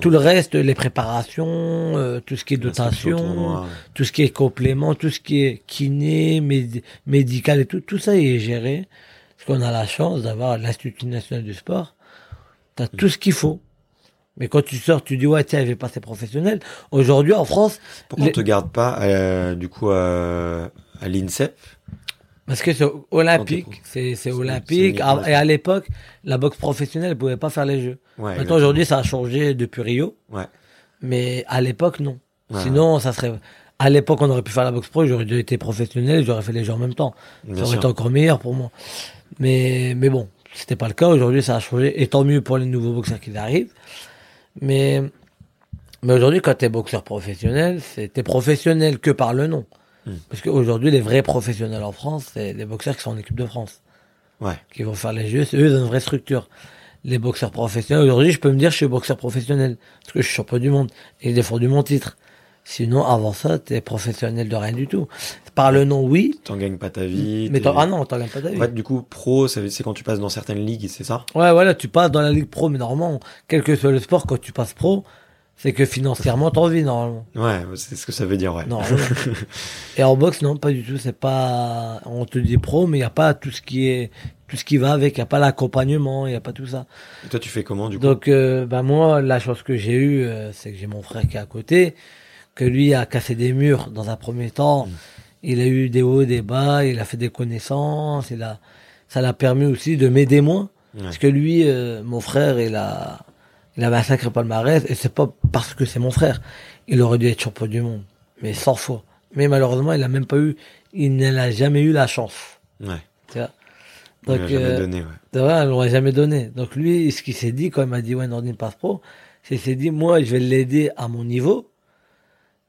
tout le reste, les préparations, euh, tout ce qui est dotation, tout ce qui est complément, tout ce qui est kiné, médi- médical et tout, tout ça est géré. Parce qu'on a la chance d'avoir l'Institut national du sport. T'as tout ce qu'il faut. Mais quand tu sors, tu dis ouais tiens, je vais passer professionnel. Aujourd'hui en France, Pourquoi les- on te garde pas euh, du coup euh, à l'INSEP? Parce que c'est olympique, c'est olympique. Ah, Et à l'époque, la boxe professionnelle ne pouvait pas faire les jeux. Ouais. Maintenant aujourd'hui, ça a changé depuis Rio. Ouais. Mais à l'époque, non. Ouais, Sinon, ça serait. À l'époque, on aurait pu faire la boxe pro, j'aurais été professionnel, j'aurais fait les jeux en même temps. Bien ça aurait sûr. été encore meilleur pour moi. Mais, mais bon, c'était pas le cas. Aujourd'hui, ça a changé. Et tant mieux pour les nouveaux boxeurs qui arrivent. Mais, mais aujourd'hui, quand t'es boxeur professionnel, c'est, t'es professionnel que par le nom. Hmm. Parce qu'aujourd'hui, les vrais professionnels en France, c'est les boxeurs qui sont en équipe de France. Ouais. Qui vont faire les jeux. C'est eux, ils ont une vraie structure. Les boxeurs professionnels, aujourd'hui, je peux me dire, je suis boxeur professionnel. Parce que je suis champion du monde. Et j'ai défendu mon titre. Sinon, avant ça, t'es professionnel de rien du tout. Par le nom, oui. T'en gagnes pas ta vie. Mais ah non, t'en gagnes pas ta vie. En fait, du coup, pro, c'est quand tu passes dans certaines ligues, c'est ça? Ouais, voilà, tu passes dans la ligue pro, mais normalement, quel que soit le sport, quand tu passes pro, c'est que financièrement, t'en vis normalement. Ouais, c'est ce que ça veut dire, ouais. Non. Et en boxe, non, pas du tout. C'est pas, on te dit pro, mais il y a pas tout ce qui est, tout ce qui va avec. Il y a pas l'accompagnement, il y a pas tout ça. Et toi, tu fais comment, du coup Donc, euh, bah moi, la chance que j'ai eue, euh, c'est que j'ai mon frère qui est à côté, que lui a cassé des murs dans un premier temps. Il a eu des hauts, des bas, il a fait des connaissances, il a, ça l'a permis aussi de m'aider moi. Ouais. Parce que lui, euh, mon frère, il a, il avait un sacré palmarès, et c'est pas parce que c'est mon frère. Il aurait dû être champion du monde. Mais 100 fois. Mais malheureusement, il a même pas eu, il n'a jamais eu la chance. Ouais. Tu vois? On Donc, jamais euh, donné, ouais. on l'aurait jamais donné. Donc lui, ce qu'il s'est dit quand il m'a dit ouais, Nordine passe pro, c'est qu'il s'est dit moi, je vais l'aider à mon niveau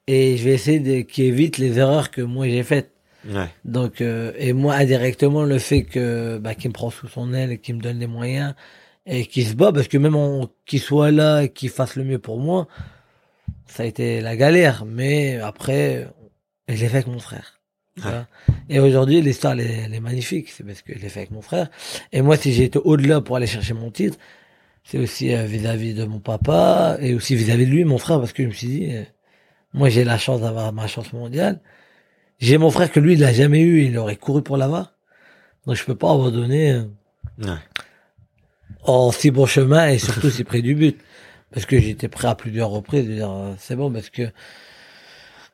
et je vais essayer de qu'il évite les erreurs que moi j'ai faites. Ouais. Donc euh, et moi indirectement le fait que bah, qu'il me prend sous son aile et qu'il me donne les moyens et qu'il se bat parce que même qu'il soit là et qu'il fasse le mieux pour moi, ça a été la galère. Mais après, je l'ai fait avec mon frère. vois. Et aujourd'hui, l'histoire elle est, magnifique. C'est parce que je l'ai fait avec mon frère. Et moi, si j'ai été au-delà pour aller chercher mon titre, c'est aussi euh, vis-à-vis de mon papa et aussi vis-à-vis de lui, mon frère, parce que je me suis dit, euh, moi j'ai la chance d'avoir ma chance mondiale. J'ai mon frère que lui, il l'a jamais eu, il aurait couru pour l'avoir. Donc je peux pas abandonner euh, Ouais. En si bon chemin et surtout si près du but. Parce que j'étais prêt à plusieurs reprises de dire euh, c'est bon parce que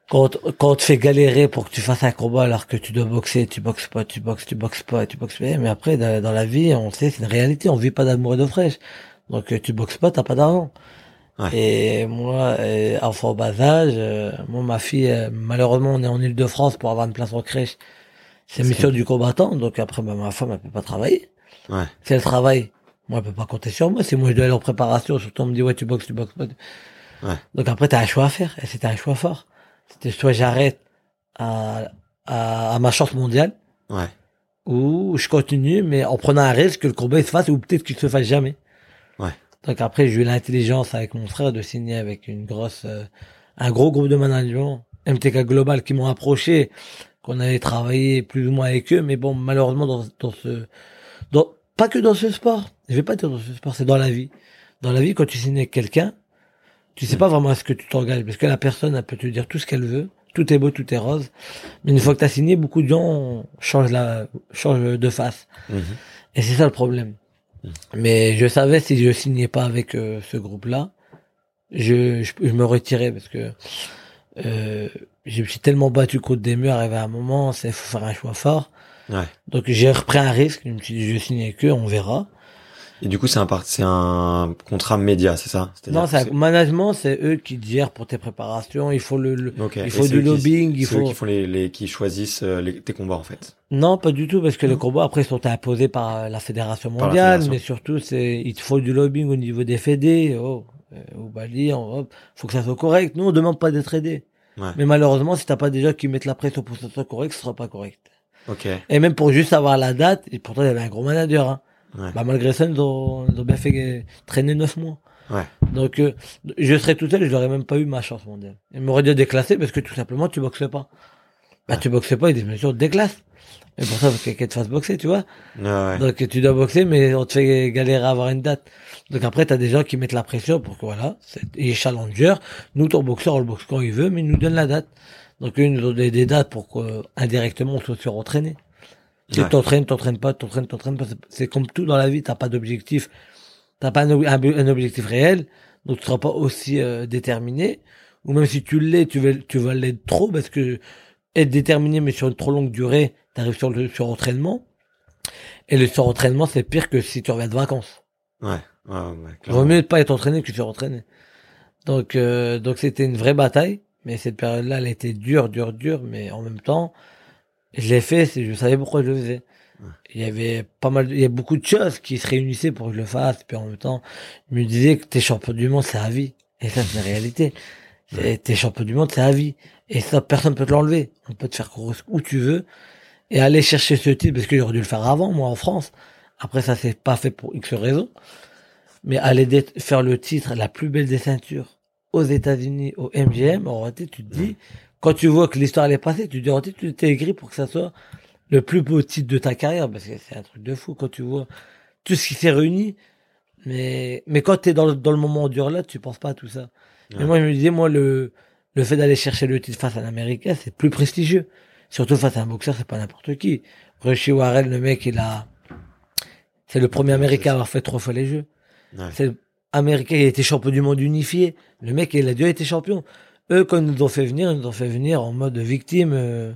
quand, quand on te fait galérer pour que tu fasses un combat alors que tu dois boxer, tu boxes pas, tu boxes, tu boxes pas, tu boxes pas. Mais après, dans, dans la vie, on sait, c'est une réalité, on vit pas d'amour et d'eau fraîche. Donc euh, tu boxes pas, t'as pas d'argent. Ouais. Et moi, euh, enfant au bas âge, euh, moi, ma fille, euh, malheureusement, on est en Ile-de-France pour avoir une place en crèche. C'est mission du combattant, donc après, bah, ma femme, elle peut pas travailler. Ouais. Si elle travaille, moi, elle peut pas compter sur moi. Si moi, je dois aller en préparation, surtout on me dit, ouais, tu boxes, tu boxes pas. Ouais. Donc après, t'as un choix à faire. Et c'était un choix fort. C'était soit j'arrête à, à, à ma chance mondiale, Ouais. ou je continue, mais en prenant un risque que le combat il se fasse, ou peut-être qu'il se fasse jamais. Ouais. Donc après, j'ai eu l'intelligence avec mon frère de signer avec une grosse, euh, un gros groupe de management, MTK Global, qui m'ont approché, qu'on avait travaillé plus ou moins avec eux, mais bon, malheureusement, dans, dans ce, dans, pas que dans ce sport, je vais pas dire dans ce sport, c'est dans la vie. Dans la vie, quand tu signes avec quelqu'un, tu sais pas vraiment à ce que tu t'engages, parce que la personne, elle peut te dire tout ce qu'elle veut, tout est beau, tout est rose, mais une fois que tu as signé, beaucoup de gens changent la, changent de face. Mhm. Et c'est ça le problème. Mais je savais si je signais pas avec euh, ce groupe-là, je, je, je me retirais parce que euh, je me suis tellement battu contre des murs, arrivé à un moment, c'est faut faire un choix fort. Ouais. Donc j'ai repris un risque, je me suis dit je signe avec eux, on verra. Et du coup, c'est un part, c'est un contrat média, c'est ça? Non, c'est un- management, c'est eux qui te gèrent pour tes préparations. Il faut le, il faut du eux qui- lobbying, il c'est eux faut. qui font les, les, qui choisissent euh, les, tes combats, en fait. Non, pas du tout, parce que les combats après sont imposés par la fédération la mondiale, fédération. mais surtout c'est il te faut du lobbying au niveau des fédés. Oh, euh, au Bali, on, hop, faut que ça soit correct. Nous on demande pas d'être aidé, Ouais. mais malheureusement si t'as pas des gens qui mettent la pression pour que ça soit correct, ce sera pas correct. Ok. Et même pour juste avoir la date, et pourtant il y avait un gros manager. Hein. Ouais. Bah malgré ça ils ont, ils ont bien fait traîner neuf mois. Ouais. Donc euh, je serais tout seul, je n'aurais même pas eu ma chance mondiale. Ils m'auraient dû déclasser parce que tout simplement tu boxes pas. Bah tu boxes pas, ils disent bien sûr déclasse. Et pour ça, faut que quelqu'un te fasse boxer, tu vois. Ouais, ouais. Donc tu dois boxer, mais on te fait galérer à avoir une date. Donc après, t'as des gens qui mettent la pression pour que voilà, il est challenger. Nous, ton boxeur, on le boxe quand il veut, mais il nous donne la date. Donc ils nous donnent des, des dates pour que indirectement on soit surentraîné. Tu Ouais. t'entraînes, t'entraînes pas, t'entraînes, t'entraînes pas. C'est- comme tout dans la vie, t'as pas d'objectif. T'as pas un, objectif réel, donc tu seras pas aussi euh, déterminé. Ou même si tu l'es, tu vas, tu vas l'être trop parce que être déterminé mais sur une trop longue durée, t'arrives sur le surentraînement. Et le surentraînement, c'est pire que si tu reviens de vacances. Ouais. Ouais, ouais, vaut mieux ne pas être entraîné que surentraîné. Donc, euh, donc c'était une vraie bataille. Mais cette période-là, elle était dure, dure, dure. Mais en même temps, je l'ai fait, je savais pourquoi je le faisais. Il y avait pas mal, de- il y a beaucoup de choses qui se réunissaient pour que je le fasse. Puis en même temps, je me disais que t'es champion du monde, c'est à vie. Et ça, c'est une réalité. T'es champion du monde, c'est à vie. Et ça, personne peut te l'enlever. On peut te faire courir où tu veux. Et aller chercher ce titre, parce que j'aurais dû le faire avant, moi, en France. Après, ça s'est pas fait pour X raisons. Mais aller faire le titre, la plus belle des ceintures, aux États-Unis, au MGM, en réalité, tu te dis, quand tu vois que l'histoire elle est passée, tu te dis, en réalité, tu t'es écrit pour que ça soit le plus beau titre de ta carrière, parce que c'est un truc de fou quand tu vois tout ce qui s'est réuni. Mais, mais quand t'es dans le, dans le moment dur là, tu penses pas à tout ça. Mais moi, je me disais, moi, le, le fait d'aller chercher le titre face à un Américain, c'est plus prestigieux. Surtout face à un boxeur, c'est pas n'importe qui. Rushy Warren, le mec, il a, c'est le premier Américain à avoir fait trois fois les jeux. Ouais. C'est le Américain, il été champion du monde unifié. Le mec, il a déjà été champion. Eux, quand ils nous ont fait venir, ils nous ont fait venir en mode victime. Euh,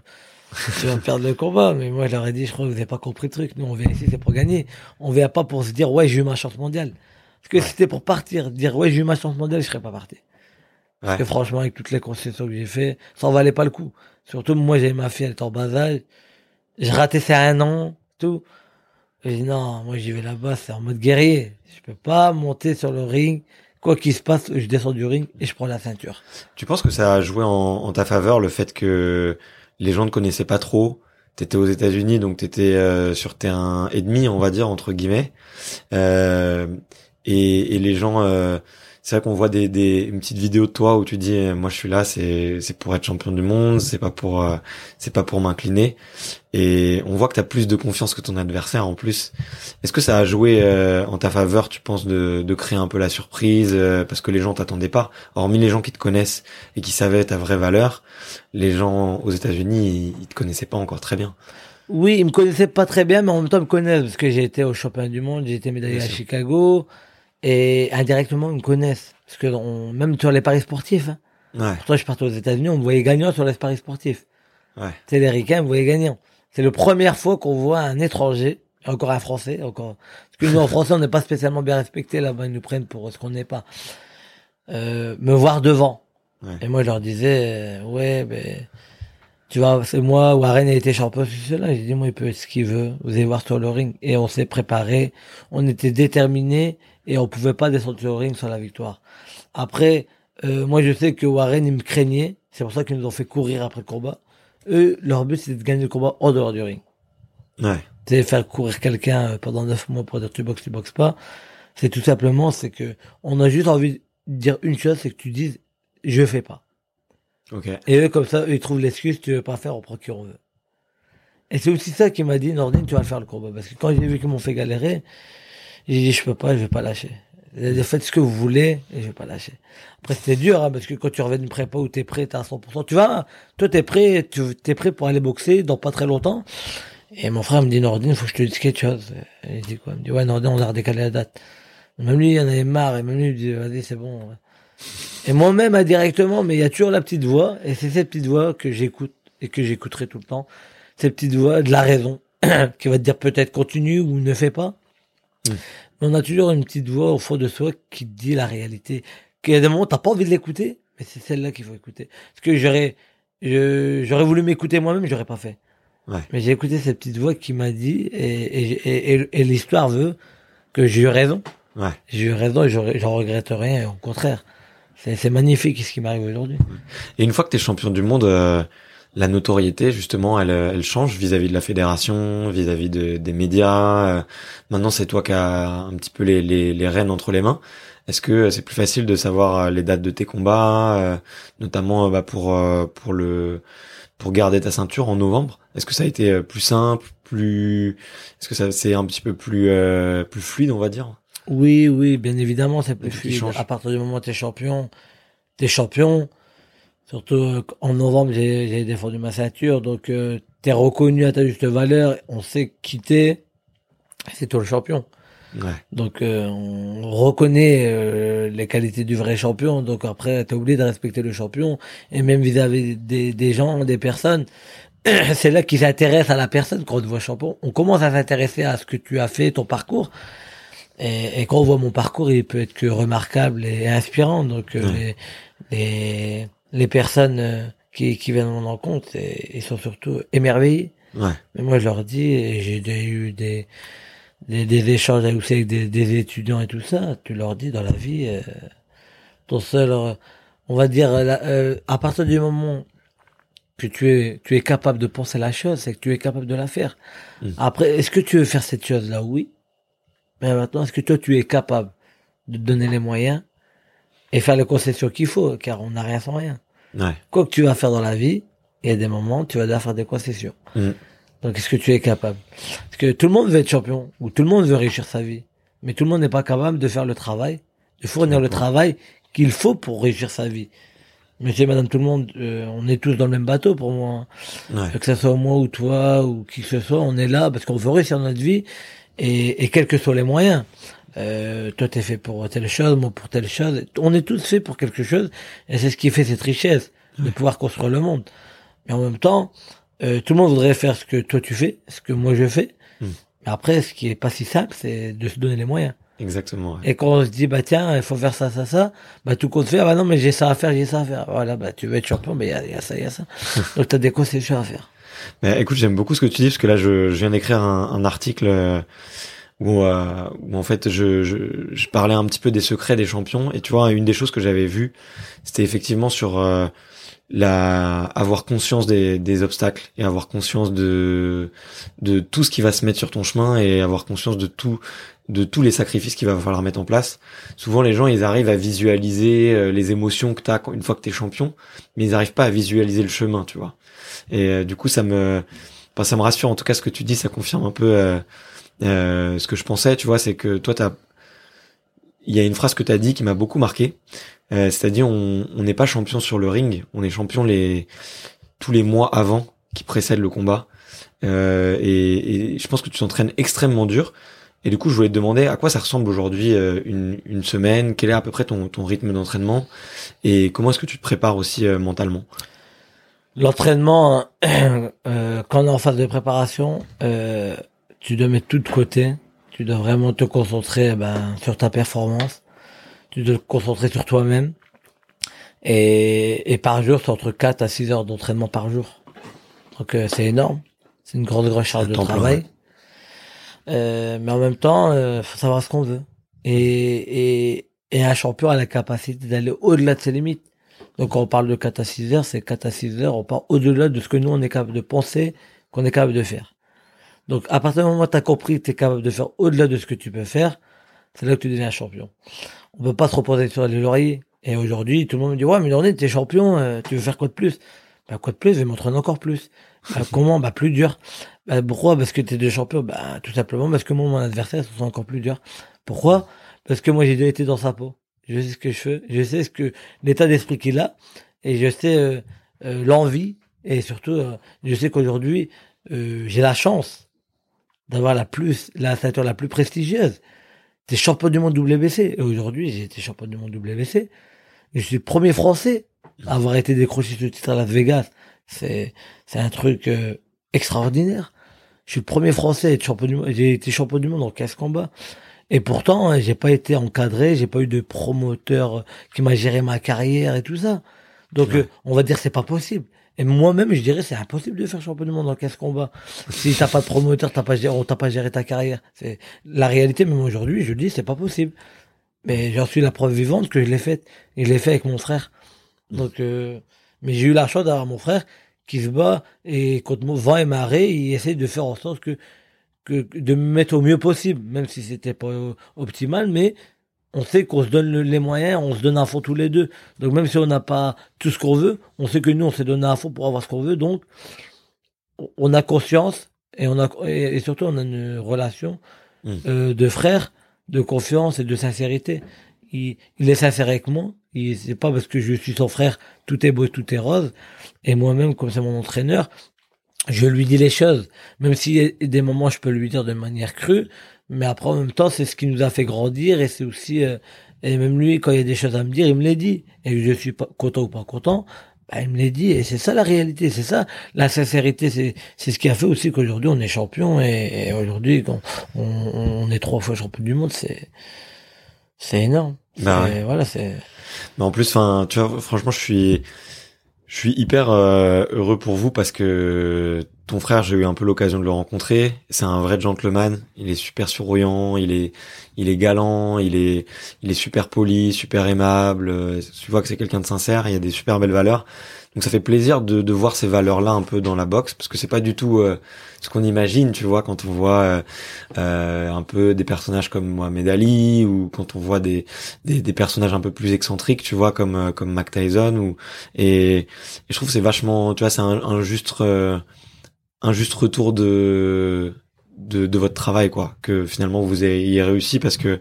tu vas perdre le combat. Mais moi, je leur ai dit, je crois que vous n'avez pas compris le truc. Nous, on vient ici, c'est pour gagner. On vient pas pour se dire, ouais, j'ai eu ma chance mondiale. Parce que si c'était pour partir, dire, ouais, j'ai eu ma chance mondiale, je serais pas parti. Parce Ouais. que franchement, avec toutes les concessions que j'ai fait, ça en valait pas le coup. Surtout, moi, j'avais ma fille, elle était en bas âge. J'ai raté c'est un an, tout. J'ai dit non, moi j'y vais là-bas, c'est en mode guerrier. Je peux pas monter sur le ring. Quoi qu'il se passe, je descends du ring et je prends la ceinture. Tu penses que ça a joué en, ta faveur le fait que les gens ne connaissaient pas trop? T'étais aux États-Unis, donc t'étais euh, sur terrain ennemi, on va dire entre guillemets, euh, et, et, les gens euh, c'est vrai qu'on voit des, des une petite vidéo de toi où tu dis moi je suis là c'est c'est pour être champion du monde c'est pas pour euh, c'est pas pour m'incliner. Et on voit que tu as plus de confiance que ton adversaire en plus. Est-ce que ça a joué euh, en ta faveur tu penses de, de créer un peu la surprise euh, parce que les gens t'attendaient pas? Hormis les gens qui te connaissent et qui savaient ta vraie valeur les gens aux États-Unis ils, te connaissaient pas encore très bien. Oui ils me connaissaient pas très bien mais en même temps ils me connaissent parce que j'ai été au championnat du monde j'ai été médaillé à Chicago et indirectement ils me connaissent parce que même sur les paris sportifs hein. ouais. pourtant je partais aux États-Unis on me voyait gagnant sur les paris sportifs ouais. c'est les ricains me voyaient gagnant c'est la première fois qu'on voit un étranger encore un français encore parce que nous en français on n'est pas spécialement bien respecté là-bas ils nous prennent pour ce qu'on n'est pas euh, me voir devant ouais. et moi je leur disais euh, ouais ben tu vois, c'est moi, Warren a été champion sur cela. J'ai dit, moi, il peut être ce qu'il veut. Vous allez voir sur le ring. Et on s'est préparé. On était déterminés et on pouvait pas descendre sur le ring sans la victoire. Après, euh, moi je sais que Warren il me craignait, c'est pour ça qu'ils nous ont fait courir après le combat. Eux, leur but c'était de gagner le combat hors dehors du ring. Ouais. C'est faire courir quelqu'un euh, pendant neuf mois pour dire tu boxes, tu boxes pas. C'est tout simplement, c'est que on a juste envie de dire une chose, c'est que tu dises je fais pas. Okay. Et eux comme ça, eux, ils trouvent l'excuse, tu veux pas faire, on prend qui on veut. Et c'est aussi ça qui m'a dit, Nordine, tu vas le faire le combat. Parce que quand j'ai vu qu'ils m'ont fait galérer, j'ai dit, je peux pas, je vais pas lâcher. Faites ce que vous voulez et je vais pas lâcher. Après, c'était dur, hein, parce que quand tu reviens d'une prépa où t'es prêt, t'es à 100%. Tu vois, toi, t'es prêt, tu es prêt pour aller boxer dans pas très longtemps. Et mon frère me dit, Nordine, faut que je te dise quelque chose. Il dit quoi? Il me dit, ouais, Nordine, on a redécalé la date. Même lui, il en avait marre, et même lui, il me dit, vas-y, c'est bon. Et moi-même, indirectement, mais il y a toujours la petite voix, et c'est cette petite voix que j'écoute, et que j'écouterai tout le temps. Cette petite voix de la raison, qui va te dire peut-être continue ou ne fais pas. On a toujours une petite voix au fond de soi qui dit la réalité. Qu'il y a des moments, t'as pas envie de l'écouter, mais c'est celle-là qu'il faut écouter. Parce que j'aurais, j'aurais voulu m'écouter moi-même, j'aurais pas fait. Ouais. Mais j'ai écouté cette petite voix qui m'a dit, et, et, et, l'histoire veut que j'ai eu raison. Ouais. J'ai eu raison et j'en regrette rien, au contraire. C'est magnifique ce qui m'arrive aujourd'hui. Et une fois que tu es champion du monde, euh, la notoriété justement elle, elle change vis-à-vis de la fédération vis-à-vis de, des médias euh, maintenant c'est toi qui as un petit peu les, les, les rênes entre les mains. Est-ce que c'est plus facile de savoir euh, les dates de tes combats euh, notamment bah, pour pour le pour garder ta ceinture en novembre? Est-ce que ça a été plus simple plus est-ce que ça c'est un petit peu plus plus fluide on va dire? Oui oui bien évidemment c'est plus fluide. à partir du moment où t'es champion t'es champion Surtout euh, en novembre, j'ai défendu ma ceinture, donc euh, t'es reconnu à ta juste valeur. On sait qui t'es, c'est toi le champion. Ouais. Donc euh, on reconnaît euh, les qualités du vrai champion. Donc après, t'es obligé de respecter le champion et même vis-à-vis des, des, gens, des personnes. C'est là qu'ils s'intéressent à la personne quand on te voit champion. On commence à s'intéresser à ce que tu as fait, ton parcours. Et, et, quand on voit mon parcours, il peut être que remarquable et inspirant. Donc les, les les personnes euh, qui, qui viennent à mon rencontre, ils sont surtout émerveillés. Ouais. Mais moi, je leur dis, j'ai eu des, des, des, échanges avec des, des, étudiants et tout ça, tu leur dis dans la vie, euh, ton seul, euh, on va dire, euh, à partir du moment que tu es, tu es capable de penser la chose, c'est que tu es capable de la faire. Mm. Après, est-ce que tu veux faire cette chose-là? Oui. Mais maintenant, est-ce que toi, tu es capable de donner les moyens et faire les concessions qu'il faut, car on n'a rien sans rien. Ouais. Quoi que tu vas faire dans la vie, il y a des moments où tu vas devoir faire des concessions. Mm. Donc, est-ce que tu es capable? Parce que tout le monde veut être champion, ou tout le monde veut réussir sa vie, mais tout le monde n'est pas capable de faire le travail, de fournir le travail qu'il faut pour réussir sa vie. Monsieur, madame, tout le monde, euh, on est tous dans le même bateau pour moi. Ouais. Que ce soit moi ou toi ou qui que ce soit, on est là parce qu'on veut réussir notre vie et, et quels que soient les moyens. Euh, toi t'es fait pour telle chose, moi pour telle chose. On est tous faits pour quelque chose, et c'est ce qui fait cette richesse de pouvoir construire le monde. Mais en même temps, euh, tout le monde voudrait faire ce que toi tu fais, ce que moi je fais. Mm. Mais après, ce qui est pas si simple, c'est de se donner les moyens. Exactement. Ouais. Et quand on se dit bah tiens, il faut faire ça, ça, ça, bah tout compte fait, ah bah non mais j'ai ça à faire, j'ai ça à faire. Voilà, bah tu veux être champion, mais il y a, y a, ça, il y a ça. Donc t'as des concessions à faire. Bah, écoute, j'aime beaucoup ce que tu dis parce que là, je, je viens d'écrire un, un article euh, où, euh, où en fait, je, je, je parlais un petit peu des secrets des champions. Et tu vois, une des choses que j'avais vues, c'était effectivement sur euh, la avoir conscience des, des obstacles et avoir conscience de de tout ce qui va se mettre sur ton chemin et avoir conscience de tout de tous les sacrifices qu'il va falloir mettre en place. Souvent, les gens, ils arrivent à visualiser euh, les émotions que tu as une fois que tu es champion, mais ils n'arrivent pas à visualiser le chemin, tu vois. Et euh, du coup, ça me, enfin, ça me rassure. En tout cas, ce que tu dis, ça confirme un peu euh, euh ce que je pensais, tu vois, c'est que toi, t'as, il y a une phrase que tu as dit qui m'a beaucoup marqué. C'est-à-dire, on n'est pas champion sur le ring, on est champion les tous les mois avant qui précèdent le combat. Et, et je pense que tu t'entraînes extrêmement dur et du coup, je voulais te demander à quoi ça ressemble aujourd'hui euh, une, une, semaine, quel est à peu près ton, ton rythme d'entraînement? Et comment est-ce que tu te prépares aussi euh, mentalement? L'entraînement, euh, quand on est en phase de préparation, euh, tu dois mettre tout de côté. Tu dois vraiment te concentrer ben, sur ta performance. Tu dois te concentrer sur toi-même. Et, et par jour, c'est entre 4 à 6 heures d'entraînement par jour. Donc c'est énorme. C'est une grande, grande charge de travail. Euh, mais en même temps, euh, faut savoir ce qu'on veut. Et, et, et un champion a la capacité d'aller au-delà de ses limites. Donc quand on parle de 4 à 6 heures, c'est 4 à 6 heures, on part au-delà de ce que nous, on est capable de penser, qu'on est capable de faire. Donc à partir du moment où tu as compris que tu es capable de faire au-delà de ce que tu peux faire, c'est là que tu deviens un champion. On peut pas se reposer sur les lauriers. Et aujourd'hui, tout le monde me dit, ouais, mais tu es champion, euh, tu veux faire quoi de plus? Bah, quoi de plus, je vais m'entraîner encore plus. Bah, comment? Bah plus dur. Bah, pourquoi? Parce que t'es deux champions. Bah tout simplement parce que moi mon adversaire sont encore plus dur. Pourquoi? Parce que moi j'ai déjà été dans sa peau. Je sais ce que je fais. Je sais ce que l'état d'esprit qu'il a et je sais euh, euh, l'envie et surtout euh, je sais qu'aujourd'hui j'ai la chance d'avoir la plus la ceinture la plus prestigieuse. T'es champion du monde WBC et aujourd'hui j'ai été champion du monde WBC. Je suis premier français à avoir été décroché ce titre à Las Vegas. C'est c'est un truc extraordinaire. Je suis le premier Français à être champion du monde. J'ai été champion du monde en 15 combats. Et pourtant, hein, j'ai pas été encadré, j'ai pas eu de promoteur euh, qui m'a géré ma carrière et tout ça. Donc, euh, on va dire c'est pas possible. Et moi-même, je dirais c'est impossible de faire champion du monde en 15 combats. si t'as pas de promoteur, t'as pas t'a pas géré ta carrière. C'est la réalité. Même aujourd'hui, je dis c'est pas possible. Mais j'en suis la preuve vivante que je l'ai faite. Et je l'ai fait avec mon frère. Donc, euh, mais j'ai eu la chance d'avoir mon frère qui se bat et contre vent et marée, il essaie de faire en sorte que, que de me mettre au mieux possible, même si c'était pas optimal, mais on sait qu'on se donne les moyens, on se donne à fond tous les deux. Donc même si on n'a pas tout ce qu'on veut, on sait que nous on s'est donné à fond pour avoir ce qu'on veut, donc on a conscience et on a et surtout on a une relation mmh. euh, de frère, de confiance et de sincérité. Il, il est sincère avec moi, c'est pas parce que je suis son frère, tout est beau, tout est rose. Et moi-même, comme c'est mon entraîneur, je lui dis les choses. Même si des moments, je peux lui dire de manière crue. Mais après, en même temps, c'est ce qui nous a fait grandir. Et c'est aussi, euh, et même lui, quand il y a des choses à me dire, il me les dit. Et je suis pas content ou pas content, bah, il me les dit. Et c'est ça la réalité. C'est ça, la sincérité. C'est, c'est ce qui a fait aussi qu'aujourd'hui, on est champion. Et, aujourd'hui, on, on, est trois fois champion du monde, c'est, c'est énorme. Bah Voilà, c'est. Mais en plus, enfin, tu vois, franchement, je suis, je suis hyper euh, heureux pour vous parce que ton frère, j'ai eu un peu l'occasion de le rencontrer. C'est un vrai gentleman. Il est super souriant, il est, il est galant, il est, il est super poli, super aimable. Tu vois que c'est quelqu'un de sincère. Il y a des super belles valeurs. Donc ça fait plaisir de, de voir ces valeurs-là un peu dans la boxe parce que c'est pas du tout euh, ce qu'on imagine, tu vois, quand on voit euh, euh, un peu des personnages comme Mohamed Ali ou quand on voit des, des, des personnages un peu plus excentriques, tu vois, comme euh, comme Tyson ou et, et je trouve c'est vachement, tu vois, c'est un, un juste un juste retour de de, votre travail quoi que finalement vous ayez réussi parce que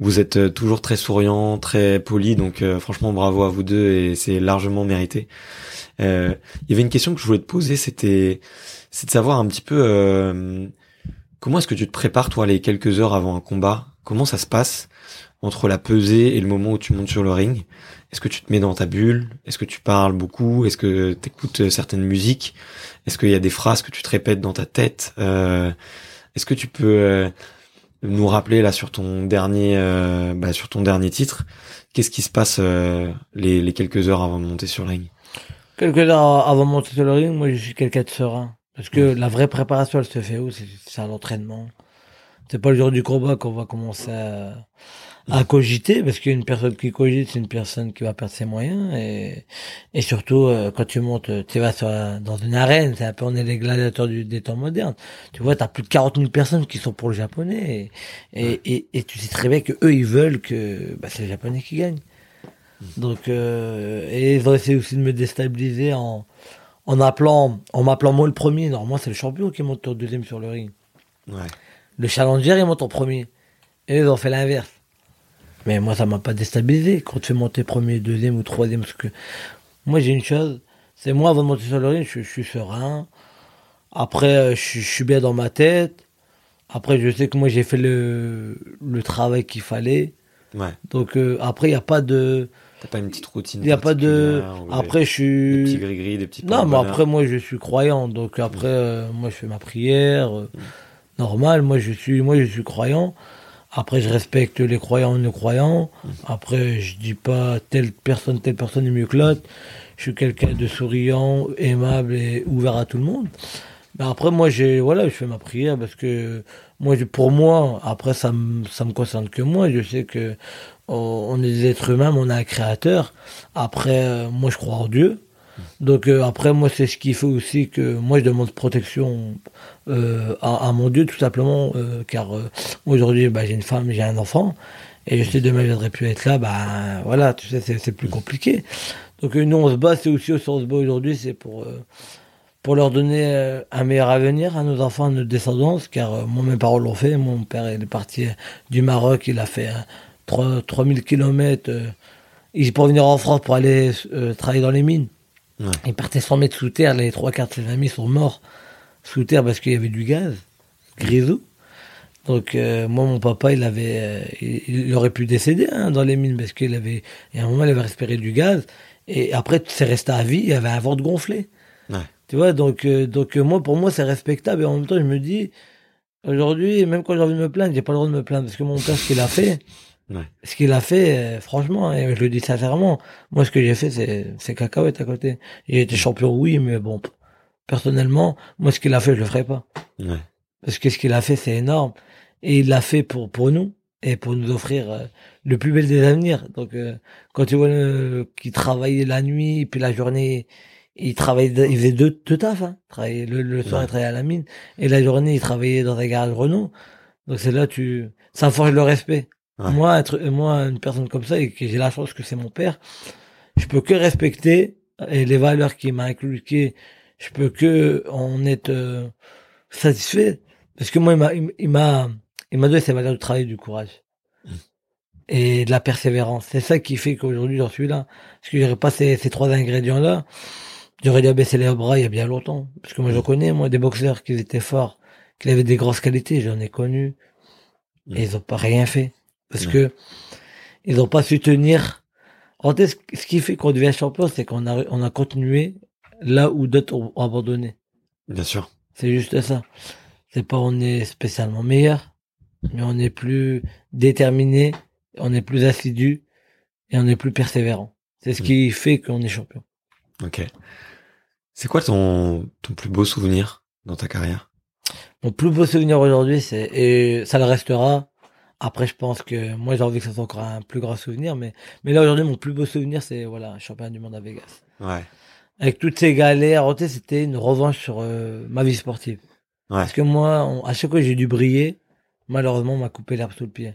vous êtes toujours très souriant très poli. Donc franchement bravo à vous deux et c'est largement mérité. Euh, il y avait une question que je voulais te poser, c'était c'est de savoir un petit peu euh, comment est-ce que tu te prépares toi les quelques heures avant un combat? Comment ça se passe entre la pesée et le moment où tu montes sur le ring? Est-ce que tu te mets dans ta bulle? Est-ce que tu parles beaucoup? Est-ce que tu écoutes euh, certaines musiques? Est-ce qu'il y a des phrases que tu te répètes dans ta tête? Euh, Est-ce que tu peux nous rappeler là sur ton dernier bah, sur ton dernier titre Qu'est-ce qui se passe les quelques heures avant de monter sur le ring? Quelques heures avant de monter sur le ring, moi je suis quelqu'un de serein. Parce que la vraie préparation, elle se fait où? C'est c'est à l'entraînement. C'est pas le jour du combat qu'on va commencer à, à cogiter, parce qu'une personne qui cogite, c'est une personne qui va perdre ses moyens. Et, et surtout, euh, quand tu montes, tu vas sur, dans une arène, c'est un peu, on est les gladiateurs du, des temps modernes. Tu vois, t'as plus de 40 000 personnes qui sont pour le japonais. Et, et, et, et tu sais très bien que eux, ils veulent que bah, c'est le japonais qui gagne. Donc, euh, et ils ont essayé aussi de me déstabiliser en, en appelant, en m'appelant moi le premier. Normalement, c'est le champion qui monte au deuxième sur le ring. Ouais. Le challenger, il monte en premier. Et ils ont fait l'inverse. Mais moi, ça m'a pas déstabilisé. Quand tu fais monter premier, deuxième ou troisième, parce que moi, j'ai une chose. C'est moi, avant de monter sur le ring, je, je suis serein. Après, euh, je, suis- je suis bien dans ma tête. Après, je sais que moi, j'ai fait le, le travail qu'il fallait. Ouais. Donc, euh, après, il n'y a pas de. T'as pas une petite routine Il n'y a pas de. Après, je des, des suis. petits gris-gris, des petits Non, mais après, moi, je suis croyant. Donc, après, euh, moi, je fais ma prière. euh, normal. Moi, je suis, moi, je suis croyant. Après, je respecte les croyants et les croyants. Après, je dis pas telle personne, telle personne est mieux que l'autre. Je suis quelqu'un de souriant, aimable et ouvert à tout le monde. Mais après, moi, j'ai, voilà, je fais ma prière parce que moi, pour moi, après, ça me, ça me concerne que moi. Je sais que on, on est des êtres humains, mais on a un créateur. Après, euh, moi, je crois en Dieu. Donc euh, après, moi, c'est ce qui fait aussi que moi, je demande protection euh, à, mon Dieu, tout simplement, euh, car aujourd'hui, bah, j'ai une femme, j'ai un enfant, et je sais demain, je viendrai plus être là, bah voilà, tu sais, c'est plus compliqué. Donc nous, on se bat, c'est aussi aussi on se bat aujourd'hui, c'est pour pour leur donner un meilleur avenir à nos enfants, à notre descendance, car moi, mes parents l'ont fait. Mon père, est parti du Maroc, il a fait euh, 3 3000 kilomètres. euh, il pour venir en France pour aller travailler dans les mines. Ouais. Il partait 100 mètres sous terre, les trois quarts de ses amis sont morts sous terre parce qu'il y avait du gaz, grisou. Donc euh, moi, mon papa, il avait, euh, il, il aurait pu décéder hein, dans les mines parce qu'il avait, et à un moment, il avait respiré du gaz. Et après, c'est resté à vie, il avait un ventre gonflé. Ouais. Tu vois, donc, euh, donc moi, pour moi, c'est respectable. Et en même temps, je me dis, aujourd'hui, même quand j'ai envie de me plaindre, j'ai pas le droit de me plaindre parce que mon père, ce qu'il a fait, Ouais. ce qu'il a fait, euh, franchement, et je le dis sincèrement, moi, ce que j'ai fait, c'est, c'est cacahuète à côté. J'ai été champion, oui, mais bon, personnellement, moi, ce qu'il a fait, je le ferai pas. Ouais. Parce que ce qu'il a fait, c'est énorme. Et il l'a fait pour, pour nous et pour nous offrir euh, le plus bel des avenirs. Donc, euh, quand tu vois qu'il travaillait la nuit, puis la journée, il travaillait, il faisait deux, deux tafs, hein. Il travaillait le, le soir, Ouais. il travaillait à la mine. Et la journée, il travaillait dans un garage Renault. Donc, c'est là, tu, ça forge le respect. Ouais. Moi, être, moi, une personne comme ça, et que j'ai la chance que c'est mon père, je peux que respecter et les valeurs qu'il m'a inculquées, je peux que en être euh, satisfait. Parce que moi, il m'a, il m'a, donné ces valeurs du travail, du courage. Et de la persévérance. C'est ça qui fait qu'aujourd'hui, j'en suis là. Parce que j'aurais pas ces, ces trois ingrédients-là. J'aurais dû baisser les bras il y a bien longtemps. Parce que moi, je connais, moi, des boxeurs qui étaient forts, qui avaient des grosses qualités, j'en ai connu. Et ils ont pas rien fait. Parce Ouais. que ils ont pas su tenir. En fait, ce qui fait qu'on devient champion, c'est qu'on a, on a continué là où d'autres ont ont abandonné. Bien sûr. C'est juste ça. C'est pas on est spécialement meilleur, mais on est plus déterminé, on est plus assidu et on est plus persévérant. C'est ce Mm. qui fait qu'on est champion. Ok. C'est quoi ton, ton plus beau souvenir dans ta carrière? Mon plus beau souvenir aujourd'hui, c'est et ça le restera. Après, je pense que moi j'ai envie que ça soit encore un plus grand souvenir, mais mais là aujourd'hui, mon plus beau souvenir, c'est voilà, championnat du monde à Vegas. Ouais. Avec toutes ces galères, c'était une revanche sur euh, ma vie sportive. Ouais. Parce que moi, on- à chaque fois que j'ai dû briller, malheureusement, on m'a coupé l'herbe sous le pied.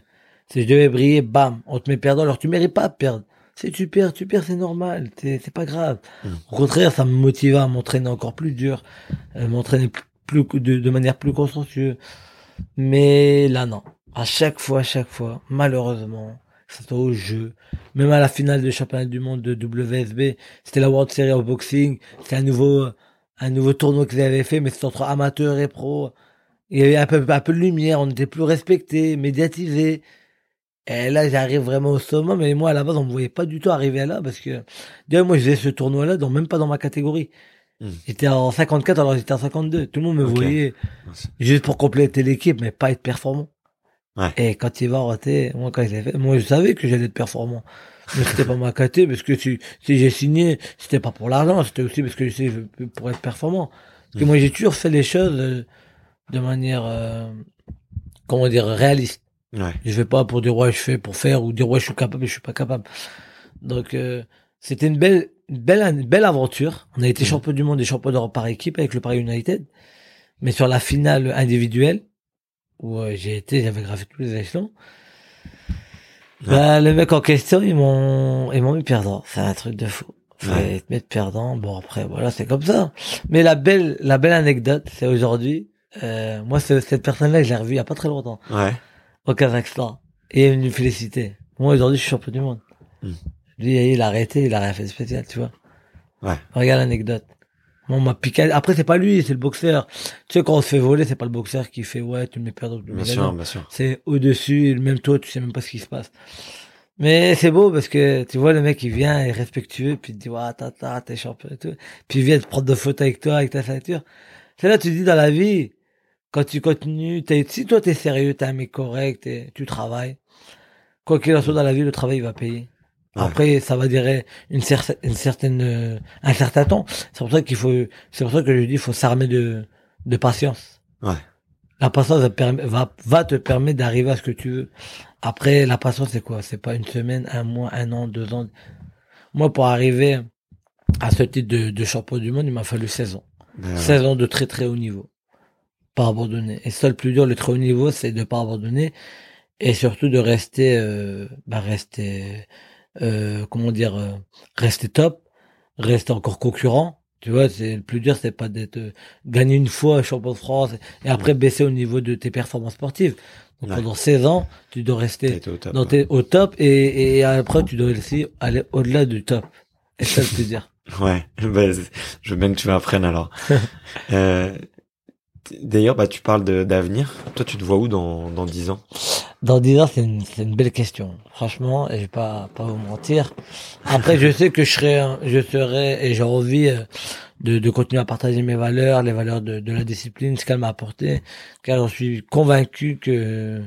Si je devais briller, bam, on te met perdant, alors tu mérites pas de perdre. Si tu perds, tu perds, c'est normal, c'est pas grave. Mm. Au contraire, ça me motivait à m'entraîner encore plus dur, euh, m'entraîner plus, plus- de, de manière plus consciencieuse. Mais là, non. À chaque fois, à chaque fois, malheureusement, soit au jeu, même à la finale de championnat du monde de WSB, c'était la World Series of Boxing, c'était un nouveau, un nouveau tournoi qu'ils avaient fait, mais c'était entre amateurs et pros. Il y avait un peu, un peu de lumière, on était plus respecté, médiatisé. Et là, j'arrive vraiment au sommet, mais moi, à la base, on me voyait pas du tout arriver là, parce que, d'ailleurs, moi, je faisais ce tournoi-là, même pas dans ma catégorie. Hmm. J'étais en 54, alors j'étais en 52. Tout le monde me voyait juste pour compléter l'équipe, mais pas être performant. Ouais. Et quand il va rater, moi, quand il fait, moi, je savais que j'allais être performant. Mais c'était pas ma caté, parce que si, si j'ai signé, c'était pas pour l'argent, c'était aussi parce que je pour être performant. Parce que moi, j'ai toujours fait les choses euh, de manière, euh, comment dire, réaliste. Ouais. Je vais pas pour dire ouais, je fais pour faire ou dire ouais, je suis capable et je suis pas capable. Donc, euh, c'était une belle, une belle, une belle aventure. On a été Mhm. champion du monde et champion d'Europe par équipe avec le Paris United. Mais sur la finale individuelle, où euh, j'ai été, j'avais gravé tous les échelons. Bah, le mec en question, ils m'ont, ils m'ont mis perdant. C'est un truc de fou. Fallait Ouais. te mettre perdant. Bon, après, voilà, c'est comme ça. Mais la belle, la belle anecdote, c'est aujourd'hui, euh, moi, ce- cette personne-là, je l'ai revue il y a pas très longtemps, Ouais. au Kazakhstan. Et il est venu me féliciter. Moi, aujourd'hui, je suis champion du monde. Hmm. Lui, il a arrêté, il a rien fait de spécial, tu vois. Ouais. Regarde l'anecdote. On m'a piqué. Après, c'est pas lui, c'est le boxeur. Tu sais, quand on se fait voler, c'est pas le boxeur qui fait, ouais, tu me me Bien sûr, bien sûr. C'est au-dessus, et même toi, tu sais même pas ce qui se passe. Mais c'est beau parce que tu vois le mec il vient, il est respectueux, puis il te dit ouais, tata, t'es champion et tout. Puis il vient te prendre de photos avec toi, avec ta ceinture. C'est là tu dis dans la vie, quand tu continues, si toi t'es sérieux, t'es un mec correct, tu travailles, quoi qu'il en soit dans la vie, le travail il va payer. Après, ça va durer une, cer- une certaine, euh, un certain temps. C'est pour ça qu'il faut, c'est pour ça que je dis, il faut s'armer de, de patience. Ouais. La patience va, va, va te permettre d'arriver à ce que tu veux. Après, la patience, c'est quoi? C'est pas une semaine, un mois, un an, deux ans? Moi, pour arriver à ce titre de, de champion du monde, il m'a fallu 16 ans. Ben, ouais. 16 ans de très très haut niveau. Pas abandonner. Et ça, le plus dur, le très haut niveau, c'est de pas abandonner. Et surtout de rester, euh, bah, rester, euh, comment dire, euh, rester top, rester encore concurrent. Tu vois, c'est le plus dur, c'est pas d'être euh, gagné une fois champion de France et après baisser au niveau de tes performances sportives. Donc Ouais. pendant 16 ans, tu dois rester au top, dans ouais. tes- au top et, et après tu dois aussi aller au-delà du top. Et ça, le plus dur. Ouais, bah, je veux bien que tu m'apprennes alors. euh, D'ailleurs, bah, tu parles d'avenir. Toi, tu te vois où dans, dans 10 ans? Dans 10 ans, c'est une, c'est une belle question. Franchement, et je vais pas, pas vous mentir. Après, je sais que je serai, je serai, et j'ai envie euh, de, de continuer à partager mes valeurs, les valeurs de, de la discipline, ce qu'elle m'a apporté, car je suis convaincu que,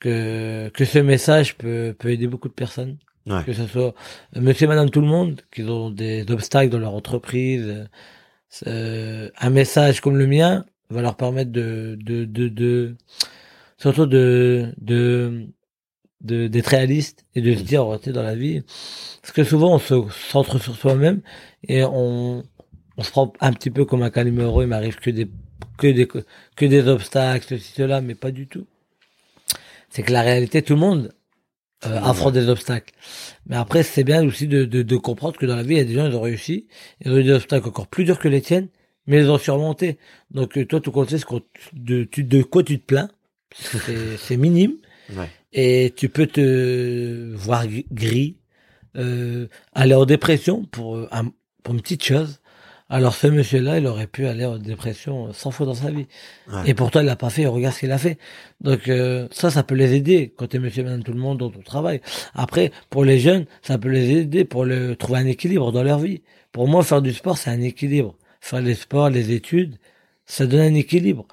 que, que ce message peut, peut aider beaucoup de personnes. Ouais. Que ce soit monsieur, madame, tout le monde, qui ont des obstacles dans leur entreprise. euh, un message comme le mien va leur permettre de, de, de, de surtout de, de, de, d'être réaliste et de se dire, oh, tu sais, dans la vie, parce que souvent on se centre sur soi-même et on, on se prend un petit peu comme un calimero, il m'arrive que des, que des, que des obstacles, ceci, cela, mais pas du tout. C'est que la réalité, tout le monde euh, affronte des obstacles. Mais après, c'est bien aussi de, de, de comprendre que dans la vie, il y a des gens, ils ont réussi, ils ont eu des obstacles encore plus durs que les tiennes, mais ils ont surmonté. Donc, euh, toi, tout compte, c'est de, de quoi tu te plains? C'est minime. Ouais. Et tu peux te voir gr- gris, euh, aller en dépression pour, euh, un- pour une petite chose. Alors, ce monsieur-là, il aurait pu aller en dépression 100 fois dans sa vie. Ouais. Et pourtant, il l'a pas fait. Regarde ce qu'il a fait. Donc euh, ça, ça peut les aider quand tu es monsieur, madame, tout le monde dans ton travail. Après, pour les jeunes, ça peut les aider pour le, trouver un équilibre dans leur vie. Pour moi, faire du sport, c'est un équilibre. Faire les sports, les études, ça donne un équilibre.